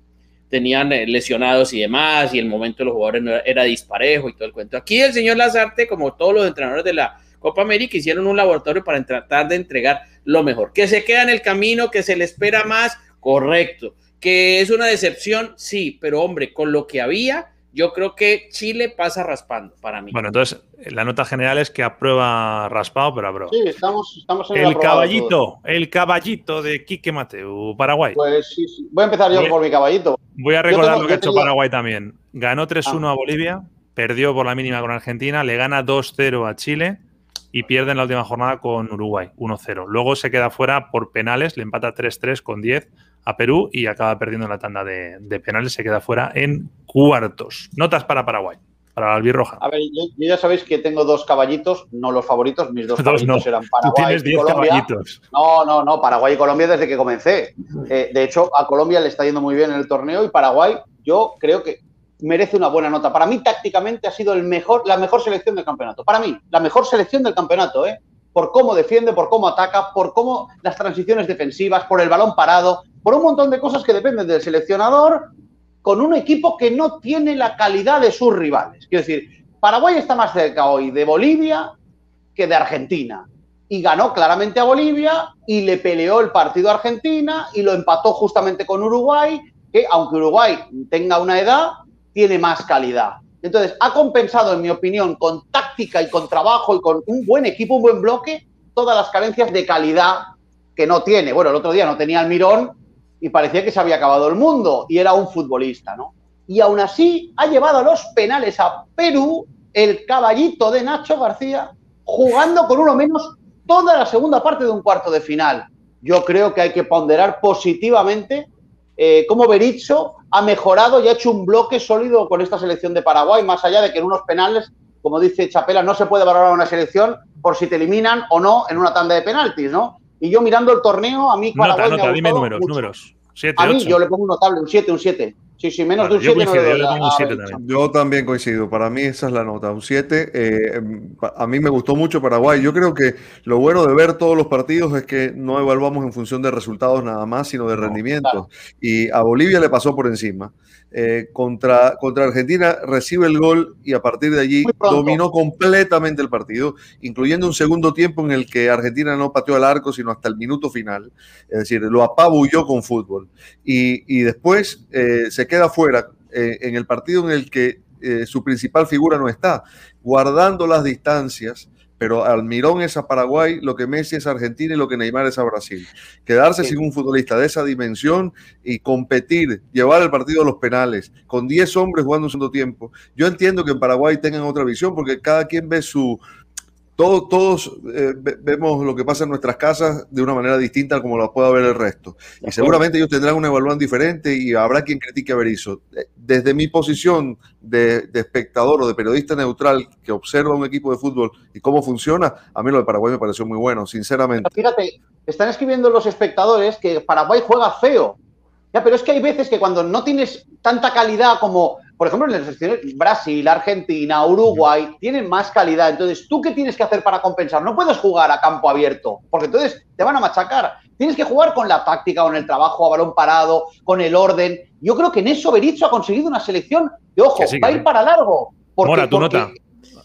tenían eh, lesionados y demás, y el momento de los jugadores era disparejo y todo el cuento. Aquí el señor Lazarte, como todos los entrenadores de la Copa América, hicieron un laboratorio para tratar de entregar lo mejor. Que se queda en el camino, que se le espera más, correcto. Que es una decepción, sí, pero hombre, con lo que había, yo creo que Chile pasa raspando para mí. Bueno, entonces la nota general es que aprueba raspado, pero aprueba. Sí, estamos, estamos en el caballito, el caballito de Quique Mateu, Paraguay. Pues sí, sí. Voy a empezar yo por mi caballito. Voy a recordar lo que ha hecho Paraguay también. Ganó 3-1 ah. a Bolivia, perdió por la mínima con Argentina, le gana 2-0 a Chile y pierde en la última jornada con Uruguay, 1-0. Luego se queda fuera por penales, le empata 3-3 con 10 a Perú y acaba perdiendo la tanda de, penales, se queda fuera en cuartos. Notas para Paraguay, para la albirroja. A ver, yo, ya sabéis que tengo dos caballitos, no los favoritos, mis dos, caballitos eran Paraguay y Colombia. Caballitos. No, no, no, Paraguay y Colombia desde que comencé. Eh, de hecho, a Colombia le está yendo muy bien en el torneo y Paraguay yo creo que merece una buena nota. Para mí, tácticamente, ha sido el mejor, la mejor selección del campeonato. Para mí, la mejor selección del campeonato, ¿eh? por cómo defiende, por cómo ataca, por cómo las transiciones defensivas, por el balón parado, por un montón de cosas que dependen del seleccionador con un equipo que no tiene la calidad de sus rivales. Quiero decir, Paraguay está más cerca hoy de Bolivia que de Argentina. Y ganó claramente a Bolivia y le peleó el partido a Argentina y lo empató justamente con Uruguay, que aunque Uruguay tenga una edad, tiene más calidad. Entonces, ha compensado, en mi opinión, con táctica y con trabajo y con un buen equipo, un buen bloque, todas las carencias de calidad que no tiene. Bueno, el otro día no tenía el mirón y parecía que se había acabado el mundo y era un futbolista, ¿no? Y aún así ha llevado a los penales a Perú el caballito de Nacho García jugando con uno menos toda la segunda parte de un cuarto de final. Yo creo que hay que ponderar positivamente eh, cómo Berizzo ha mejorado y ha hecho un bloque sólido con esta selección de Paraguay, más allá de que en unos penales, como dice Chapela, no se puede valorar una selección por si te eliminan o no en una tanda de penaltis, ¿no? Y yo mirando el torneo, a mí Paraguay nota, nota, dime números, números. a mí yo le pongo un notable, un 7, un 7. Sí, sí, menos de un 7 no Yo también coincido. Para mí esa es la nota, un 7. Eh, a mí me gustó mucho Paraguay. Yo creo que lo bueno de ver todos los partidos es que no evaluamos en función de resultados nada más, sino de rendimientos. Y a Bolivia le pasó por encima. Eh, contra, contra Argentina recibe el gol y a partir de allí dominó completamente el partido, incluyendo un segundo tiempo en el que Argentina no pateó al arco, sino hasta el minuto final. Es decir, lo apabulló con fútbol. Y, y después eh, se queda fuera eh, en el partido en el que su principal figura no está, guardando las distancias pero Almirón es a Paraguay, lo que Messi es a Argentina y lo que Neymar es a Brasil. Quedarse sin un futbolista de esa dimensión y competir, llevar el partido a los penales, con 10 hombres jugando un segundo tiempo. Yo entiendo que en Paraguay tengan otra visión porque cada quien ve su, todos, eh, vemos lo que pasa en nuestras casas de una manera distinta como lo pueda ver el resto. Y seguramente ellos tendrán una evaluación diferente y habrá quien critique a Berizzo. Eh, desde mi posición de, espectador o de periodista neutral que observa un equipo de fútbol y cómo funciona, a mí lo de Paraguay me pareció muy bueno, sinceramente. Fíjate, están escribiendo los espectadores que Paraguay juega feo. Ya, pero es que hay veces que cuando no tienes tanta calidad como por ejemplo, en las selecciones Brasil, Argentina, Uruguay, tienen más calidad. Entonces, ¿tú qué tienes que hacer para compensar? No puedes jugar a campo abierto, porque entonces te van a machacar. Tienes que jugar con la táctica, con el trabajo a balón parado, con el orden. Yo creo que en eso Berizzo ha conseguido una selección de ojo, va a ir para largo. Mora, tu nota.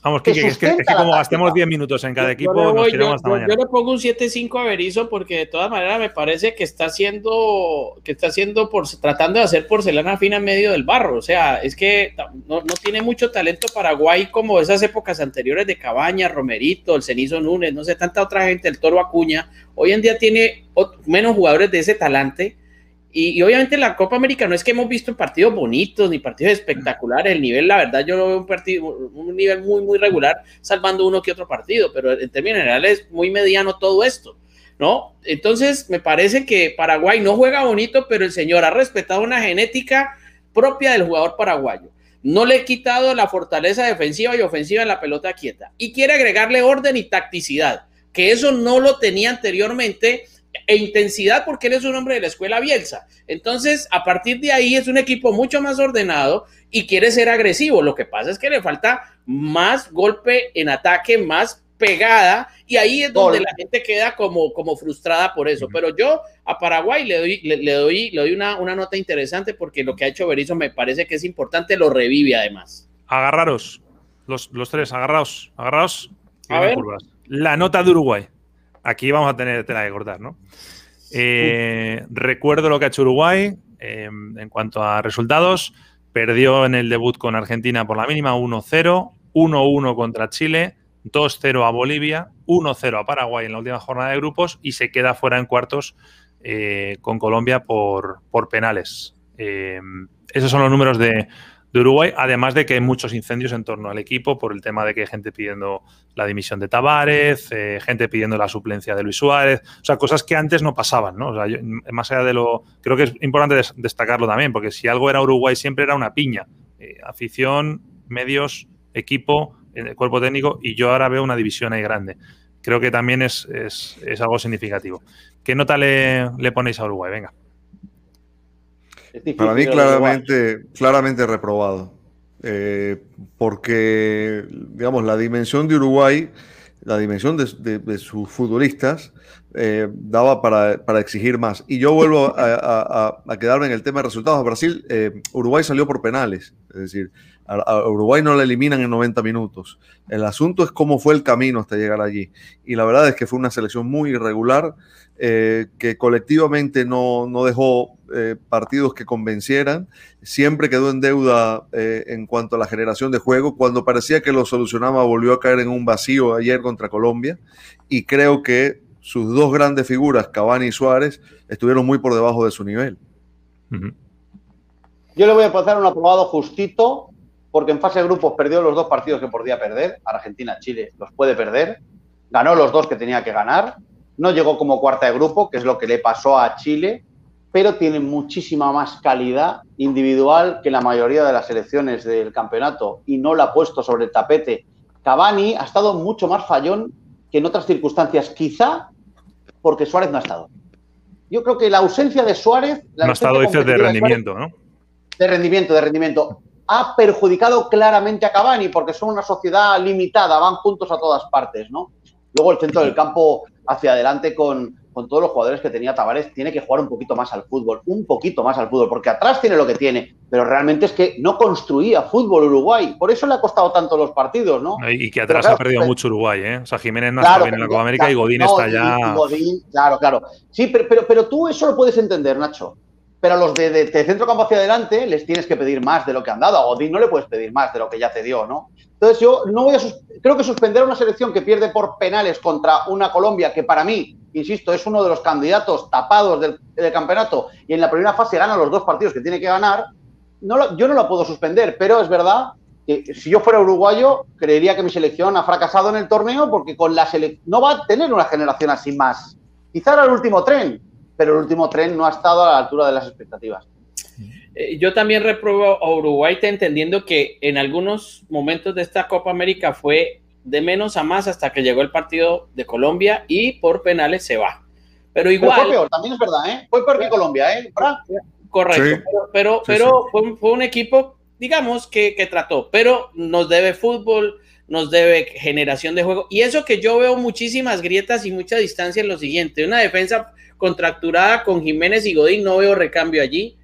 Vamos, Kike, es que, es que como gastemos 10 minutos en cada equipo, yo, nos tiramos hasta mañana. Yo le pongo un 7-5 a Berizzo porque de todas maneras me parece que está haciendo, que está haciendo por, tratando de hacer porcelana fina en medio del barro. O sea, es que no, no tiene mucho talento Paraguay como esas épocas anteriores de Cabaña, Romerito, el Cenizo Núñez, no sé, tanta otra gente, el Toro Acuña. Hoy en día tiene menos jugadores de ese talante y, obviamente la Copa América no es que hemos visto partidos bonitos ni partidos espectaculares. El nivel, la verdad, yo lo veo un, partido, un nivel muy, muy regular, salvando uno que otro partido, pero en términos generales es muy mediano todo esto, ¿no? Entonces, me parece que Paraguay no juega bonito, pero el señor ha respetado una genética propia del jugador paraguayo. No le he quitado la fortaleza defensiva y ofensiva en la pelota quieta y quiere agregarle orden y tacticidad, que eso no lo tenía anteriormente e intensidad porque él es un hombre de la escuela Bielsa. Entonces, a partir de ahí es un equipo mucho más ordenado y quiere ser agresivo. Lo que pasa es que le falta más golpe en ataque, más pegada y ahí es donde la gente queda como, como frustrada por eso. Pero yo a Paraguay le doy, le, doy, le doy una, una, nota interesante porque lo que ha hecho Berizzo me parece que es importante, lo revive además. Agarraros, los, los tres, agarraos, agarraos. A ver. La nota de Uruguay aquí vamos a tener tela que cortar, ¿no? Eh, recuerdo lo que ha hecho Uruguay eh, en cuanto a resultados. Perdió en el debut con Argentina por la mínima 1-0, 1-1 contra Chile, 2-0 a Bolivia, 1-0 a Paraguay en la última jornada de grupos y se queda fuera en cuartos eh, con Colombia por, por penales. esos son los números de, de Uruguay, además de que hay muchos incendios en torno al equipo por el tema de que hay gente pidiendo la dimisión de Tavares, eh, gente pidiendo la suplencia de Luis Suárez, o sea, cosas que antes no pasaban, ¿no? O sea, más allá de lo... Creo que es importante destacarlo también, porque si algo era Uruguay siempre era una piña. Eh, afición, medios, equipo, eh, cuerpo técnico, y yo ahora veo una división ahí grande. Creo que también es, algo significativo. ¿Qué nota le, le ponéis a Uruguay? Venga. Para mí claramente, claramente reprobado. Eh, porque, digamos, la dimensión de Uruguay, la dimensión de, sus futbolistas, eh, daba para, exigir más. Y yo vuelvo a, quedarme en el tema de resultados. Brasil, eh, Uruguay salió por penales, es decir, a, Uruguay no la eliminan en 90 minutos. El asunto es cómo fue el camino hasta llegar allí. Y la verdad es que fue una selección muy irregular, que colectivamente no, no dejó eh, partidos que convencieran. Siempre quedó en deuda eh, en cuanto a la generación de juego. Cuando parecía que lo solucionaba, volvió a caer en un vacío ayer contra Colombia. Y creo que sus dos grandes figuras, Cavani y Suárez, estuvieron muy por debajo de su nivel. Yo le voy a pasar un aprobado justito, porque en fase de grupos perdió los dos partidos que podía perder. Argentina, Chile los puede perder. Ganó los dos que tenía que ganar. No llegó como cuarta de grupo, que es lo que le pasó a Chile pero tiene muchísima más calidad individual que la mayoría de las selecciones del campeonato y no la ha puesto sobre el tapete. Cavani ha estado mucho más fallón que en otras circunstancias, quizá porque Suárez no ha estado. Yo creo que la ausencia de Suárez... no ha estado, dices, de rendimiento, ¿no? De rendimiento, de rendimiento. Ha perjudicado claramente a Cavani porque son una sociedad limitada, van juntos a todas partes, ¿no? Luego el centro del campo hacia adelante con, con todos los jugadores que tenía Tavares, tiene que jugar un poquito más al fútbol, un poquito más al fútbol, porque atrás tiene lo que tiene, pero realmente es que no construía fútbol Uruguay, por eso le ha costado tanto los partidos, ¿no? Y que atrás ha perdido mucho Uruguay, ¿eh? O sea, Jiménez no está bien en la Copa América y Godín está ya. claro, claro. Sí, pero, pero, pero tú eso lo puedes entender, Nacho. Pero los de, de, campo hacia adelante les tienes que pedir más de lo que han dado. A Godín no le puedes pedir más de lo que ya te dio, ¿no? Entonces yo no voy a creo que suspender a una selección que pierde por penales contra una Colombia que para mí, insisto, es uno de los candidatos tapados del, campeonato y en la primera fase gana los dos partidos que tiene que ganar, no yo no lo puedo suspender, pero es verdad que si yo fuera uruguayo creería que mi selección ha fracasado en el torneo porque con la no va a tener una generación así más. Quizá era el último tren, pero el último tren no ha estado a la altura de las expectativas. Eh, yo también repruebo a Uruguay entendiendo que en algunos momentos de esta Copa América fue de menos a más hasta que llegó el partido de Colombia y por penales se va. Pero igual. fue peor, también es verdad, ¿eh? Fue peor que Colombia, ¿eh? Correcto, pero, pero, Fue, un equipo, digamos, que, que trató, pero nos debe fútbol, nos debe generación de juego. Y eso que yo veo muchísimas grietas y mucha distancia en lo siguiente. Una defensa contracturada con Jiménez y Godín, no veo recambio allí.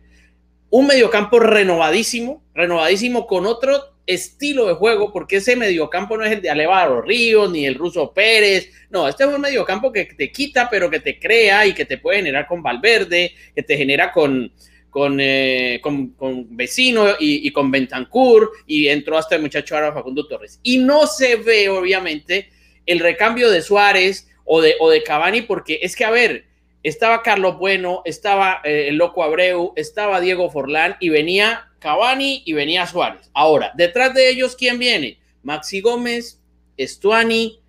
Un mediocampo renovadísimo, renovadísimo con otro estilo de juego, porque ese mediocampo no es el de Alevaro Ríos ni el ruso Pérez. No, este es un mediocampo que te quita, pero que te crea y que te puede generar con Valverde, que te genera con, con, eh, con, Vecino y, con Bentancur, y entró hasta el muchacho ahora Facundo Torres. Y no se ve, obviamente, el recambio de Suárez o de, o de Cavani, porque es que, a ver, estaba Carlos Bueno, estaba eh, el Loco Abreu, estaba Diego Forlán y venía Cavani y venía Suárez. Ahora, detrás de ellos, ¿quién viene? Maxi Gómez, Estuani,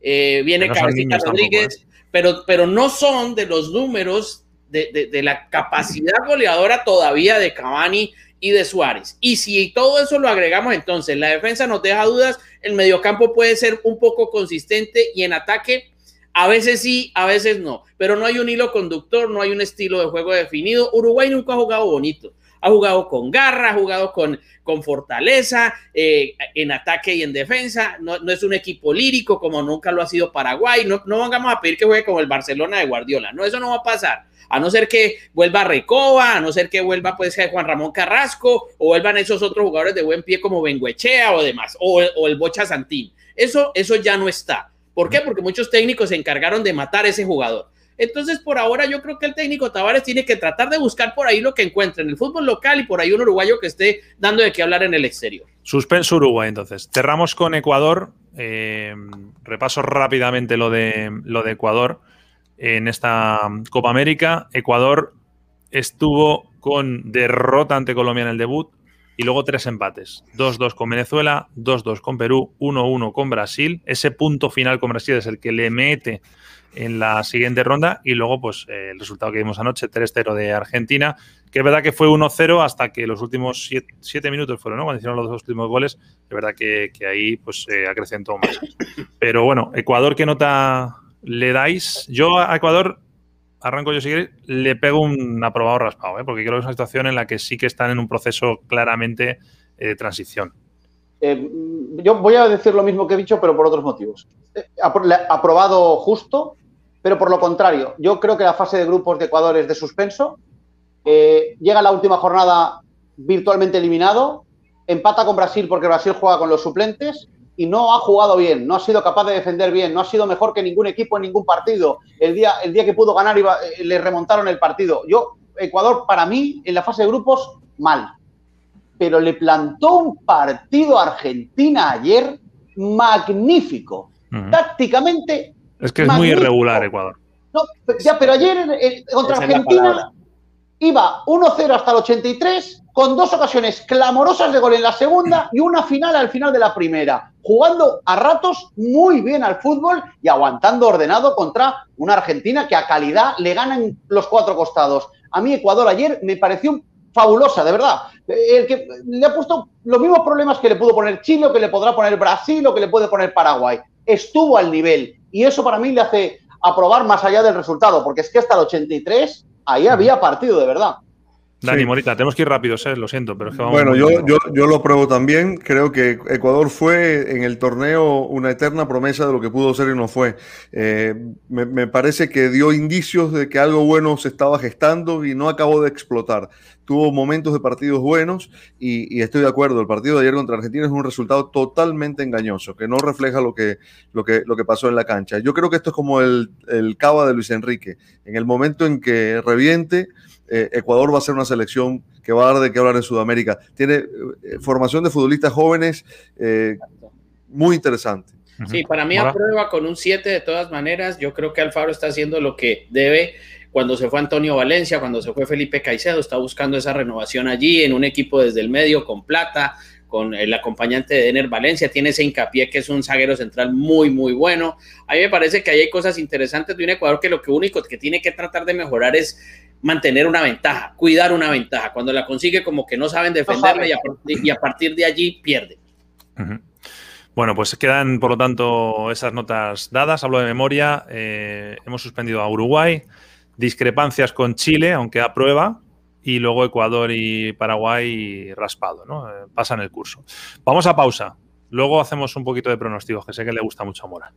eh, viene Cabecita Rodríguez, ¿eh? pero, pero no son de los números de, de, la capacidad goleadora todavía de Cavani y de Suárez. Y si todo eso lo agregamos, entonces la defensa nos deja dudas, el mediocampo puede ser un poco consistente y en ataque a veces sí, a veces no, pero no hay un hilo conductor, no hay un estilo de juego definido. Uruguay nunca ha jugado bonito, ha jugado con garra, ha jugado con, con fortaleza, eh, en ataque y en defensa. No, es un equipo lírico como nunca lo ha sido Paraguay. No, no vamos a pedir que juegue como el Barcelona de Guardiola. No, eso no va a pasar. A no ser que vuelva Recoba, a no ser que vuelva pues Juan Ramón Carrasco o vuelvan esos otros jugadores de buen pie como Benguechea o demás, o, o el Bocha Santín. Eso, eso ya no está. ¿Por qué? Porque muchos técnicos se encargaron de matar a ese jugador. Entonces, por ahora, yo creo que el técnico Tavares tiene que tratar de buscar por ahí lo que encuentre en el fútbol local y por ahí un uruguayo que esté dando de qué hablar en el exterior. Suspenso Uruguay, entonces. Cerramos con Ecuador. Eh, repaso rápidamente lo de, lo de Ecuador en esta Copa América. Ecuador estuvo con derrota ante Colombia en el debut, y luego tres empates. 2-2 con Venezuela, 2-2 con Perú, 1-1 con Brasil. Ese punto final con Brasil es el que le mete en la siguiente ronda y luego pues eh, el resultado que vimos anoche, 3-0 de Argentina, que es verdad que fue 1-0 hasta que los últimos 7 minutos fueron, ¿no? Cuando hicieron los dos últimos goles, es verdad que, ahí pues se acrecentó más. Pero bueno, Ecuador, ¿qué nota le dais? Yo a Ecuador arranco yo si le pego un aprobado raspado, ¿eh? porque creo que es una situación en la que sí que están en un proceso claramente eh, de transición. Eh, yo voy a decir lo mismo que he dicho, pero por otros motivos. aprobado justo, pero por lo contrario, yo creo que la fase de grupos de Ecuador es de suspenso. llega la última jornada virtualmente eliminado, empata con Brasil porque Brasil juega con los suplentes y no ha jugado bien, no ha sido capaz de defender bien, no ha sido mejor que ningún equipo en ningún partido. El día, el día que pudo ganar iba, eh, le remontaron el partido. Yo, Ecuador, para mí, en la fase de grupos, mal. Pero le plantó un partido a Argentina ayer magnífico. Tácticamente. Es que es muy irregular Ecuador. ya, pero ayer eh, contra Argentina iba 1-0 hasta el 83 con dos ocasiones clamorosas de gol en la segunda y una final al final de la primera, jugando a ratos muy bien al fútbol y aguantando ordenado contra una Argentina que a calidad le ganan los cuatro costados. A mí Ecuador ayer me pareció fabulosa, de verdad. El que le ha puesto los mismos problemas que le pudo poner Chile o que le podrá poner Brasil o que le puede poner Paraguay. Estuvo al nivel y eso para mí le hace aprobar más allá del resultado, porque es que hasta el 83 ahí había partido de verdad. Dani Morita, tenemos que ir rápido, ¿eh? lo siento, pero es que Bueno, yo, yo, lo pruebo también. Creo que Ecuador fue en el torneo una eterna promesa de lo que pudo ser y no fue. Eh, me, parece que dio indicios de que algo bueno se estaba gestando y no acabó de explotar. Tuvo momentos de partidos buenos y, estoy de acuerdo. El partido de ayer contra Argentina es un resultado totalmente engañoso, que no refleja lo que, lo que, lo que pasó en la cancha. Yo creo que esto es como el, el cava de Luis Enrique. En el momento en que reviente eh, Ecuador va a ser una selección que va a dar de qué hablar en Sudamérica. Tiene eh, formación de futbolistas jóvenes eh, muy interesante. Sí, para mí aprueba con un 7 de todas maneras. Yo creo que Alfaro está haciendo lo que debe. Cuando se fue Antonio Valencia, cuando se fue Felipe Caicedo, está buscando esa renovación allí en un equipo desde el medio con plata, con el acompañante de Ener Valencia, tiene ese hincapié que es un zaguero central muy, muy bueno. A mí me parece que ahí hay cosas interesantes de un Ecuador que lo que único que tiene que tratar de mejorar es mantener una ventaja, cuidar una ventaja. Cuando la consigue, como que no saben defenderla y, a, partir de allí pierde. Bueno, pues quedan, por lo tanto, esas notas dadas. Hablo de memoria. Eh, hemos suspendido a Uruguay. Discrepancias con Chile, aunque a prueba. Y luego Ecuador y Paraguay raspado, ¿no? Eh, pasan el curso. Vamos a pausa. Luego hacemos un poquito de pronósticos, que sé que le gusta mucho a Mora.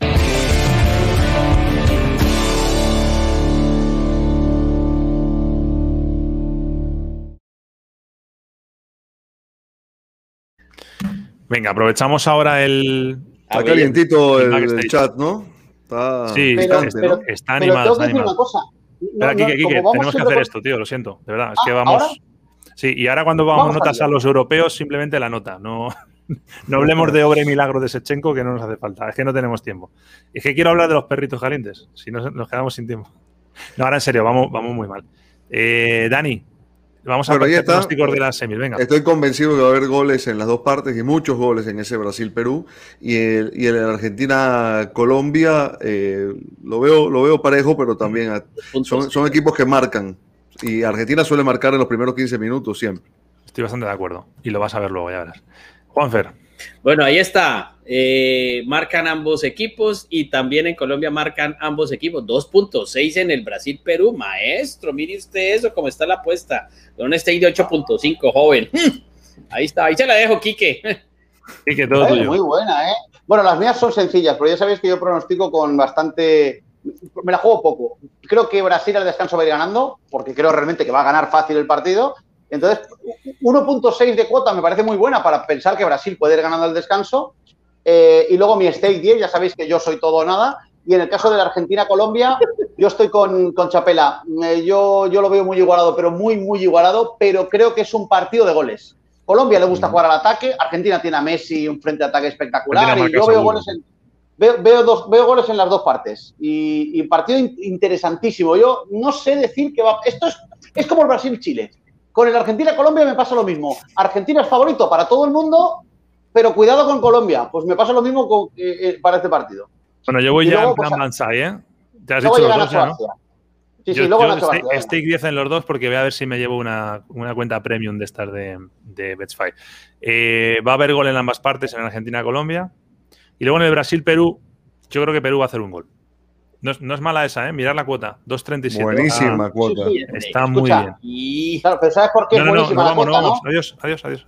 Venga, aprovechamos ahora el. Está calientito el, chat, ¿no? Está sí, está, está, animado. Está animado. Una cosa. tenemos que hacer esto, tío, lo siento, de verdad. Es que ah, vamos. Sí, y ahora cuando vamos, notas a, los europeos, simplemente la nota. No, no hablemos de obra y milagro de Sechenko, que no nos hace falta. Es que no tenemos tiempo. Es que quiero hablar de los perritos calientes, si no nos quedamos sin tiempo. No, ahora en serio, vamos, vamos muy mal. Eh, Dani, Vamos a ver pronósticos de la semis, venga. Estoy convencido que va a haber goles en las dos partes y muchos goles en ese Brasil-Perú. Y, el, y en Argentina-Colombia eh, lo, veo, lo veo parejo, pero también son, son, equipos que marcan. Y Argentina suele marcar en los primeros 15 minutos siempre. Estoy bastante de acuerdo. Y lo vas a ver luego, ya verás. Juanfer. Bueno, ahí está. Eh, marcan ambos equipos y también en Colombia marcan ambos equipos. 2.6 en el Brasil-Perú. Maestro, mire usted eso, cómo está la apuesta. Con un stake de 8.5, joven. Ahí está, ahí se la dejo, Quique. Quique, todo tuyo. Muy buena, ¿eh? Bueno, las mías son sencillas, pero ya sabéis que yo pronostico con bastante. Me la juego poco. Creo que Brasil al descanso va a ir ganando, porque creo realmente que va a ganar fácil el partido. Entonces, 1.6 de cuota me parece muy buena para pensar que Brasil puede ir ganando el descanso. Eh, y luego mi stake 10, ya sabéis que yo soy todo o nada. Y en el caso de la Argentina-Colombia, yo estoy con, con Chapela. Eh, yo, yo lo veo muy igualado, pero muy, muy igualado, pero creo que es un partido de goles. Colombia le gusta jugar al ataque, Argentina tiene a Messi un frente de ataque espectacular y yo veo goles, en, veo, dos, veo goles en las dos partes. Y, y, partido interesantísimo. Yo no sé decir que va... Esto es, es como el Brasil-Chile. Con el Argentina-Colombia me pasa lo mismo. Argentina es favorito para todo el mundo, pero cuidado con Colombia. Pues me pasa lo mismo con, eh, eh, para este partido. Bueno, yo voy ya en plan Bansai, ¿eh? Ya has dicho los dos, ¿no? Sí, sí, luego yo stake, 10 en los dos porque voy a ver si me llevo una, una cuenta premium de estas de, de Betsfy. Eh, va a haber gol en ambas partes, en Argentina-Colombia. Y luego en el Brasil-Perú, yo creo que Perú va a hacer un gol. No, no, es mala esa, ¿eh? Mirar la cuota. 2.37. Buenísima ah, cuota. Está muy bien. Y... Claro, pero ¿sabes por qué no, no, no, no, vamos, no vamos. Adiós, adiós, adiós.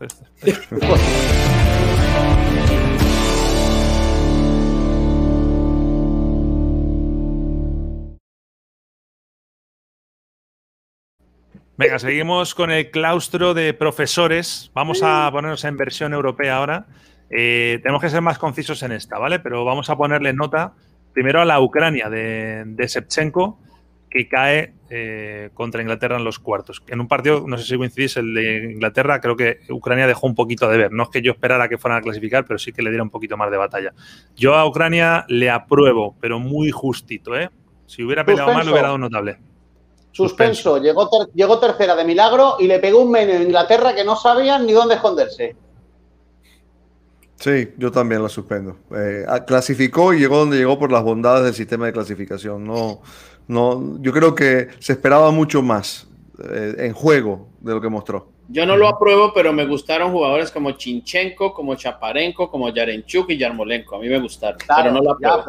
Venga, seguimos con el claustro de profesores. Vamos a ponernos en versión europea ahora. Eh, tenemos que ser más concisos en esta, ¿vale? Pero vamos a ponerle nota primero a la Ucrania de, de Shevchenko, que cae eh, contra Inglaterra en los cuartos. En un partido, no sé si coincidís, el de Inglaterra, creo que Ucrania dejó un poquito de ver. No es que yo esperara que fueran a clasificar, pero sí que le diera un poquito más de batalla. Yo a Ucrania le apruebo, pero muy justito, ¿eh? Si hubiera peleado más, le hubiera dado notable. Suspenso. Llegó, llegó tercera de milagro y le pegó un menú en Inglaterra que no sabían ni dónde esconderse. Sí, yo también la suspendo. Eh, clasificó y llegó donde llegó por las bondades del sistema de clasificación. No, no, yo creo que se esperaba mucho más eh, en juego de lo que mostró. Yo no lo apruebo, pero me gustaron jugadores como Chinchenko, como Chaparenko, como Yarenchuk y Yarmolenko. A mí me gustaron, pero no lo apruebo.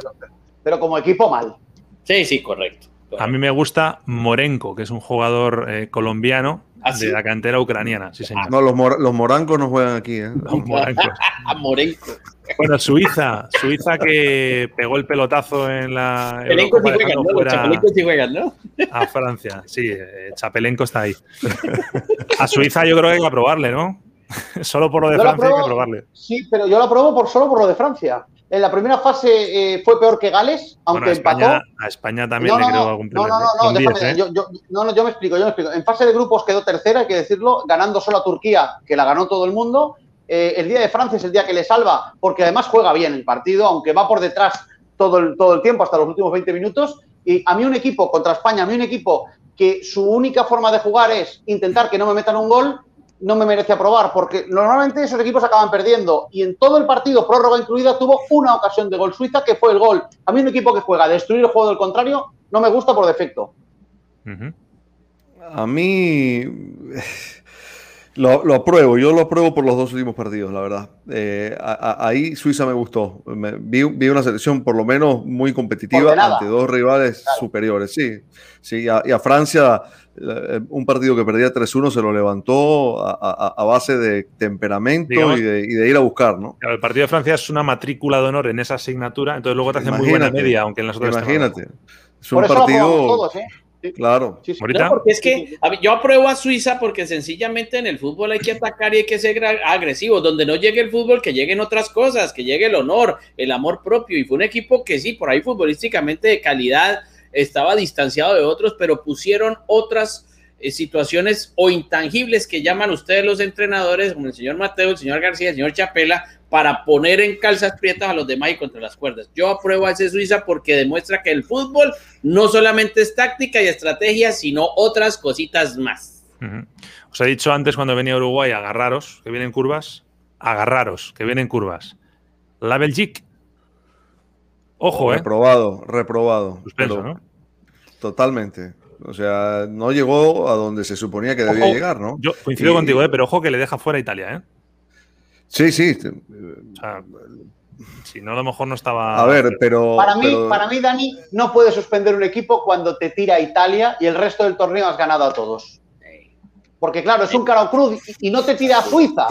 pero, como equipo mal. Sí, sí, correcto. A mí me gusta Morenko, que es un jugador eh, colombiano ¿Ah, de la cantera ucraniana, sí, señor. No, los, los morancos no juegan aquí, ¿eh? Los morancos. Morenco. Bueno, Suiza, Suiza que pegó el pelotazo en la. Chapelenco sí juegan, ¿no? Los Chapelencos sí juegan, ¿no? A Francia, sí, eh, Chapelenco está ahí. A Suiza yo creo que hay que aprobarle, ¿no? Solo por lo de Francia hay que aprobarle. Sí, pero yo lo aprobo por, solo por lo de Francia. En la primera fase eh, fue peor que Gales, aunque empató. A España también le creo algún No, no, no, no, ¿eh? yo, no, no, yo me explico, yo me explico. En fase de grupos quedó tercera, hay que decirlo, ganando solo a Turquía, que la ganó todo el mundo. Eh, el día de Francia es el día que le salva, porque además juega bien el partido, aunque va por detrás todo el, todo el tiempo, hasta los últimos 20 minutos. Y a mí un equipo contra España, a mí un equipo que su única forma de jugar es intentar que no me metan un gol, no me merece aprobar, porque normalmente esos equipos acaban perdiendo y en todo el partido, prórroga incluida, tuvo una ocasión de gol Suiza que fue el gol. A mí un equipo que juega a destruir el juego del contrario no me gusta por defecto. A mí lo, apruebo, yo lo apruebo por los dos últimos partidos, la verdad. Eh, ahí Suiza me gustó. vi, una selección por lo menos muy competitiva ante dos rivales superiores, sí. sí y a Francia un partido que perdía 3-1 se lo levantó a, base de temperamento y, de, ir a buscar, ¿no? el partido de Francia es una matrícula de honor en esa asignatura, entonces luego te hace muy buena media, aunque en las otras Imagínate. Es un partido. ¿eh? Claro. No, porque es que yo apruebo a Suiza porque sencillamente en el fútbol hay que atacar y hay que ser agresivo. Donde no llegue el fútbol, que lleguen otras cosas, que llegue el honor, el amor propio. Y fue un equipo que sí, por ahí futbolísticamente de calidad estaba distanciado de otros, pero pusieron otras eh, situaciones o intangibles que llaman ustedes los entrenadores, como el señor Mateo, el señor García, el señor Chapela, para poner en calzas prietas a los demás y contra las cuerdas. Yo apruebo a ese Suiza porque demuestra que el fútbol no solamente es táctica y estrategia, sino otras cositas más. Os he dicho antes cuando venía a Uruguay, agarraros, que vienen curvas, agarraros, que vienen curvas. La Belgique. Ojo, eh. Reprobado, reprobado. ¿no? Totalmente. O sea, no llegó a donde se suponía que debía llegar, ¿no? Yo coincido contigo, ¿eh? pero ojo que le deja fuera a Italia, ¿eh? Sí, sí. si no, a lo mejor no estaba. A ver, pero. Para mí, para mí, Dani, no puede suspender un equipo cuando te tira a Italia y el resto del torneo has ganado a todos. Porque, claro, es un caro cruz y no te tira a Suiza,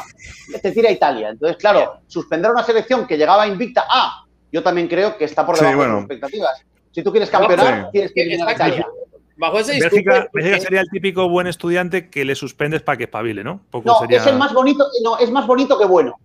te tira a Italia. Entonces, claro, suspender una selección que llegaba invicta a. Yo también creo que está por debajo de las expectativas. Si tú quieres campeonar, tienes que eliminar a Italia. Bajo ese Bélgica, sería el típico buen estudiante que le suspendes para que espabile, ¿no? no, es el más bonito, no, es más bonito que bueno.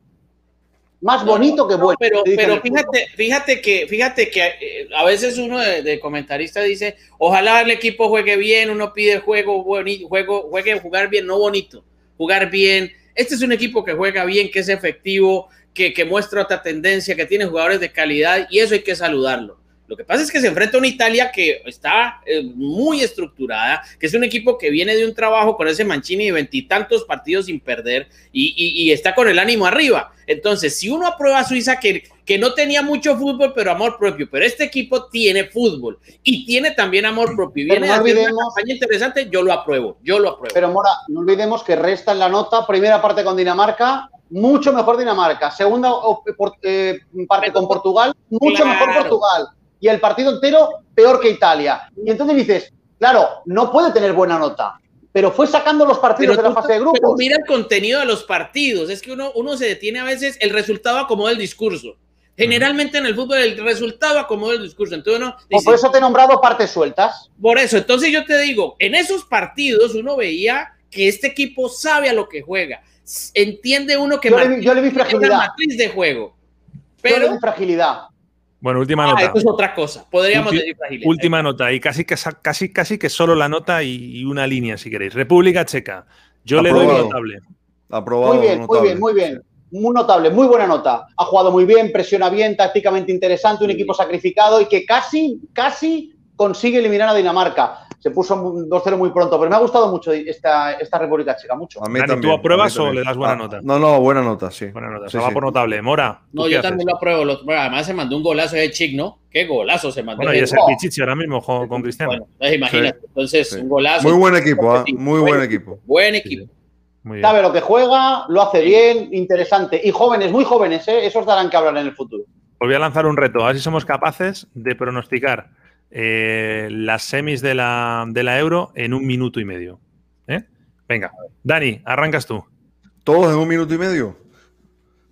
Más bonito que bueno. pero, pero fíjate, fíjate que, fíjate que eh, a veces uno de, comentarista dice, ojalá el equipo juegue bien, uno pide juego bonito, juego, juegue jugar bien, no bonito, jugar bien. Este es un equipo que juega bien, que es efectivo, que, que muestra otra tendencia, que tiene jugadores de calidad y eso hay que saludarlo. Lo que pasa es que se enfrenta a una Italia que está eh, muy estructurada, que es un equipo que viene de un trabajo con ese Mancini de veintitantos partidos sin perder y, está con el ánimo arriba. Entonces, si uno aprueba a Suiza que, que no tenía mucho fútbol, pero amor propio, pero este equipo tiene fútbol y tiene también amor propio y viene a hacer una campaña interesante, yo lo apruebo, yo lo apruebo. Pero Mora, no olvidemos que resta en la nota, primera parte con Dinamarca, mucho mejor Dinamarca, segunda eh, parte con Portugal, mucho mejor Portugal y el partido entero peor que Italia. Y entonces dices, claro, no puede tener buena nota, pero fue sacando los partidos de la fase de grupos. Pero mira el contenido de los partidos, es que uno, uno se detiene a veces, el resultado acomoda el discurso. Generalmente en el fútbol el resultado acomoda el discurso. Entonces uno por eso te he nombrado partes sueltas. Por eso, entonces yo te digo, en esos partidos uno veía que este equipo sabe a lo que juega. Entiende uno que yo, le, yo le vi fragilidad. matriz de juego. Pero, yo le vi fragilidad. Bueno, última ah, nota. Esto es otra cosa. Podríamos decir Última nota, y casi, casi, casi que solo la nota y, una línea, si queréis. República Checa. Yo le doy notable. Aprobado. Muy bien, muy bien, muy bien. Muy notable, muy buena nota. Ha jugado muy bien, presiona bien, tácticamente interesante, un equipo sacrificado y que casi, casi consigue eliminar a Dinamarca se puso 2-0 muy pronto, pero me ha gustado mucho esta, esta República Checa, mucho. A mí ¿Tú apruebas o le das buena ah, nota? No, no, buena nota, sí. Buena nota, se va por notable. Mora. No, yo también lo apruebo. Además se mandó un golazo de Chic, ¿no? Qué golazo se mandó. Bueno, y es el Pichichi ahora mismo con, Cristiano. Bueno, pues imagínate, entonces un golazo. Muy buen equipo, ¿eh? muy buen, equipo. Buen equipo. Sabe lo que juega, lo hace bien, interesante. Y jóvenes, muy jóvenes, ¿eh? esos darán que hablar en el futuro. Os voy a lanzar un reto, a ver si somos capaces de pronosticar eh, las semis de la, de la, Euro en un minuto y medio. ¿eh? Venga, Dani, arrancas tú. ¿Todos en un minuto y medio?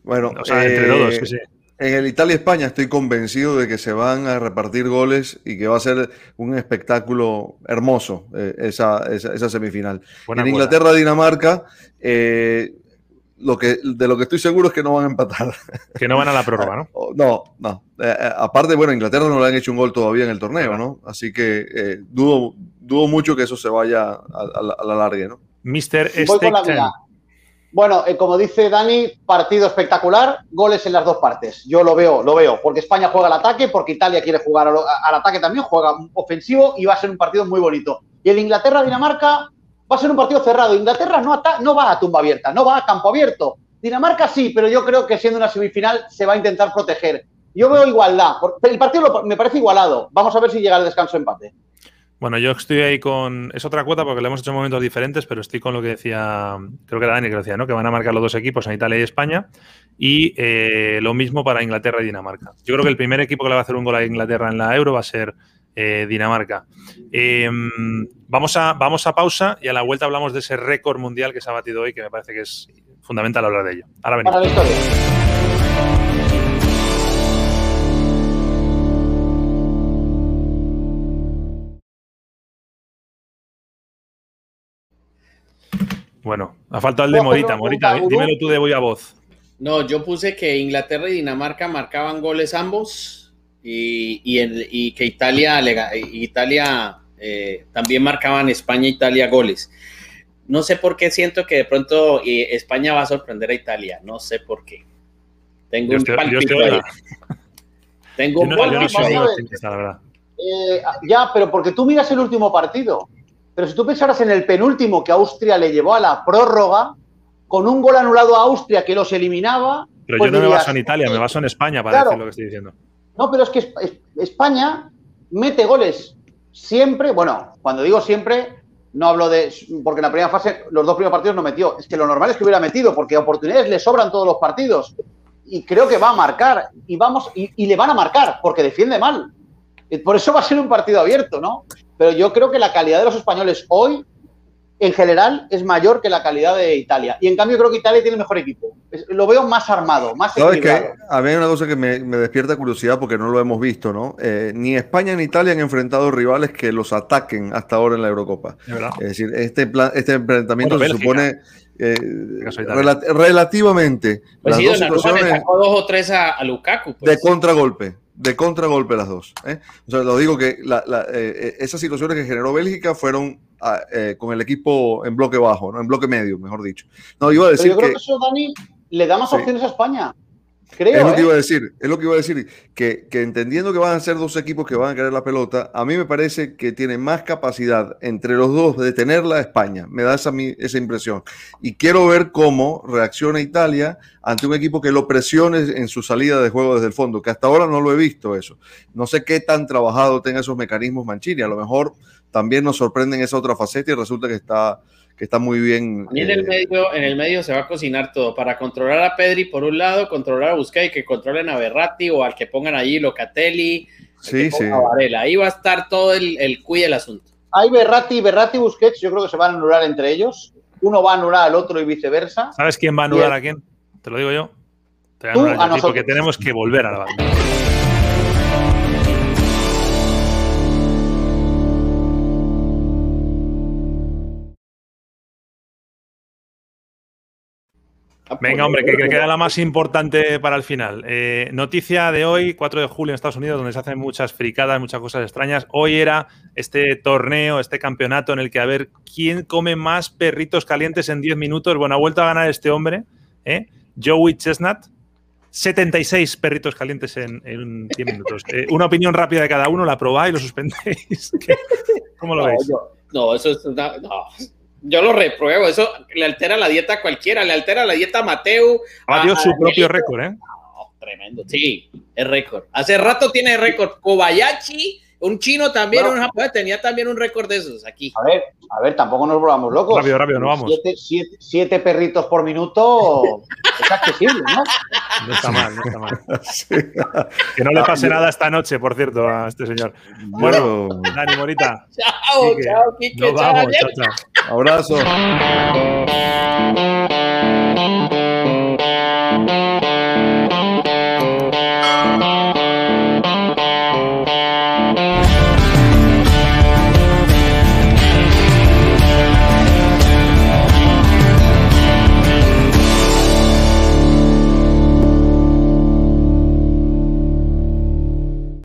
Bueno, entre todos, eh, En el Italia-España estoy convencido de que se van a repartir goles y que va a ser un espectáculo hermoso esa, esa, semifinal. en Inglaterra-Dinamarca, lo que, de lo que estoy seguro es que no van a empatar. Que no van a la prórroga, ¿no? No, no. Eh, eh, aparte, bueno, Inglaterra no le han hecho un gol todavía en el torneo, ¿no? Así que eh, dudo, dudo mucho que eso se vaya a, la larga, ¿no? Mr. Bueno, como dice Dani, partido espectacular, goles en las dos partes. Yo lo veo, lo veo, porque España juega al ataque, porque Italia quiere jugar al, al ataque también, juega ofensivo y va a ser un partido muy bonito. Y el Inglaterra-Dinamarca, va a ser un partido cerrado. Inglaterra no, va a tumba abierta, no va a campo abierto. Dinamarca sí, pero yo creo que siendo una semifinal se va a intentar proteger. Yo veo igualdad. El partido me parece igualado. Vamos a ver si llega el descanso empate. Bueno, yo estoy ahí con. Es otra cuota porque le hemos hecho momentos diferentes, pero estoy con lo que decía. Creo que era Dani que decía, ¿no? Que van a marcar los dos equipos en Italia y España. Y eh, lo mismo para Inglaterra y Dinamarca. Yo creo que el primer equipo que le va a hacer un gol a Inglaterra en la Euro va a ser eh, Dinamarca. Eh, vamos, a, vamos a pausa y a la vuelta hablamos de ese récord mundial que se ha batido hoy, que me parece que es fundamental hablar de ello. Ahora venimos. Bueno, ha faltado el de Morita. Morita, dímelo tú de voy a voz. No, yo puse que Inglaterra y Dinamarca marcaban goles ambos y, que Italia, Italia eh, también marcaban España e Italia goles. No sé por qué siento que de pronto eh, España va a sorprender a Italia. No sé por qué. Tengo un palpito ahí. Tengo un palpito eh, ya, pero porque tú miras el último partido. Pero si tú pensaras en el penúltimo que Austria le llevó a la prórroga, con un gol anulado a Austria que los eliminaba. Pero yo pues no me baso en Italia, me baso en España para decir lo que estoy diciendo. No, pero es que España mete goles siempre. Bueno, cuando digo siempre, no hablo de. Porque en la primera fase, los dos primeros partidos no metió. Es que lo normal es que hubiera metido, porque oportunidades le sobran todos los partidos. Y creo que va a marcar. Y, vamos, y le van a marcar, porque defiende mal. Por eso va a ser un partido abierto, ¿no? Pero yo creo que la calidad de los españoles hoy, en general, es mayor que la calidad de Italia. Y en cambio creo que Italia tiene mejor equipo. Lo veo más armado, más no, es que a mí hay una cosa que me, despierta curiosidad porque no lo hemos visto, ¿no? Eh, ni España ni Italia han enfrentado rivales que los ataquen hasta ahora en la Eurocopa. Es, decir, este, plan, este enfrentamiento se supone... Eh, relativamente pues las dos situaciones dos o tres a, Lukaku pues. de contragolpe de contragolpe las dos. ¿eh? O sea, lo digo que eh, esas situaciones que generó Bélgica fueron ah, con el equipo en bloque bajo, ¿no? en bloque medio, mejor dicho. No, iba a decir yo creo que, eso, Dani, le da más opciones a España. Creo, es lo que iba a decir, es lo que iba a decir, que, entendiendo que van a ser dos equipos que van a querer la pelota, a mí me parece que tiene más capacidad entre los dos de tenerla a España, me da esa, esa impresión. Y quiero ver cómo reacciona Italia ante un equipo que lo presione en su salida de juego desde el fondo, que hasta ahora no lo he visto eso. No sé qué tan trabajado tenga esos mecanismos Mancini, a lo mejor también nos sorprende en esa otra faceta y resulta que está que está muy bien. Y en el, eh, medio, en el medio se va a cocinar todo para controlar a Pedri por un lado, controlar a Busquets y que controlen a Berratti o al que pongan allí Locatelli. Sí, sí. Ahí va a estar todo el, el cuy del asunto. Hay Berratti, Berratti y Busquets, yo creo que se van a anular entre ellos. Uno va a anular al otro y viceversa. ¿Sabes quién va a anular a quién? Te lo digo yo. Te voy a anular a, ti porque tenemos que volver a la banda. Venga, pues hombre, que, queda la más importante para el final. Eh, noticia de hoy, 4 de julio en Estados Unidos, donde se hacen muchas fricadas, muchas cosas extrañas. Hoy era este torneo, este campeonato en el que a ver quién come más perritos calientes en 10 minutos. Bueno, ha vuelto a ganar este hombre, ¿eh? Joey Chestnut. 76 perritos calientes en, 10 minutos. Eh, una opinión rápida de cada uno, la probáis, lo suspendéis. ¿Cómo lo veis? no, eso es una, no, yo lo repruebo, eso le altera la dieta a cualquiera, le altera la dieta a Mateo. Batió su propio récord, ¿eh? tremendo, sí, es récord. Hace rato tiene récord. Kobayashi, un chino también, un japonés, tenía también un récord de esos aquí. A ver, a ver, tampoco nos volvamos locos. Rápido, rápido, no vamos. Siete, perritos por minuto es accesible, ¿no? No está mal, no está mal. Que no le pase nada esta noche, por cierto, a este señor. Bueno, Dani Morita. Chao, chao, Kike. Nos vamos, chao, chao. Abrazo.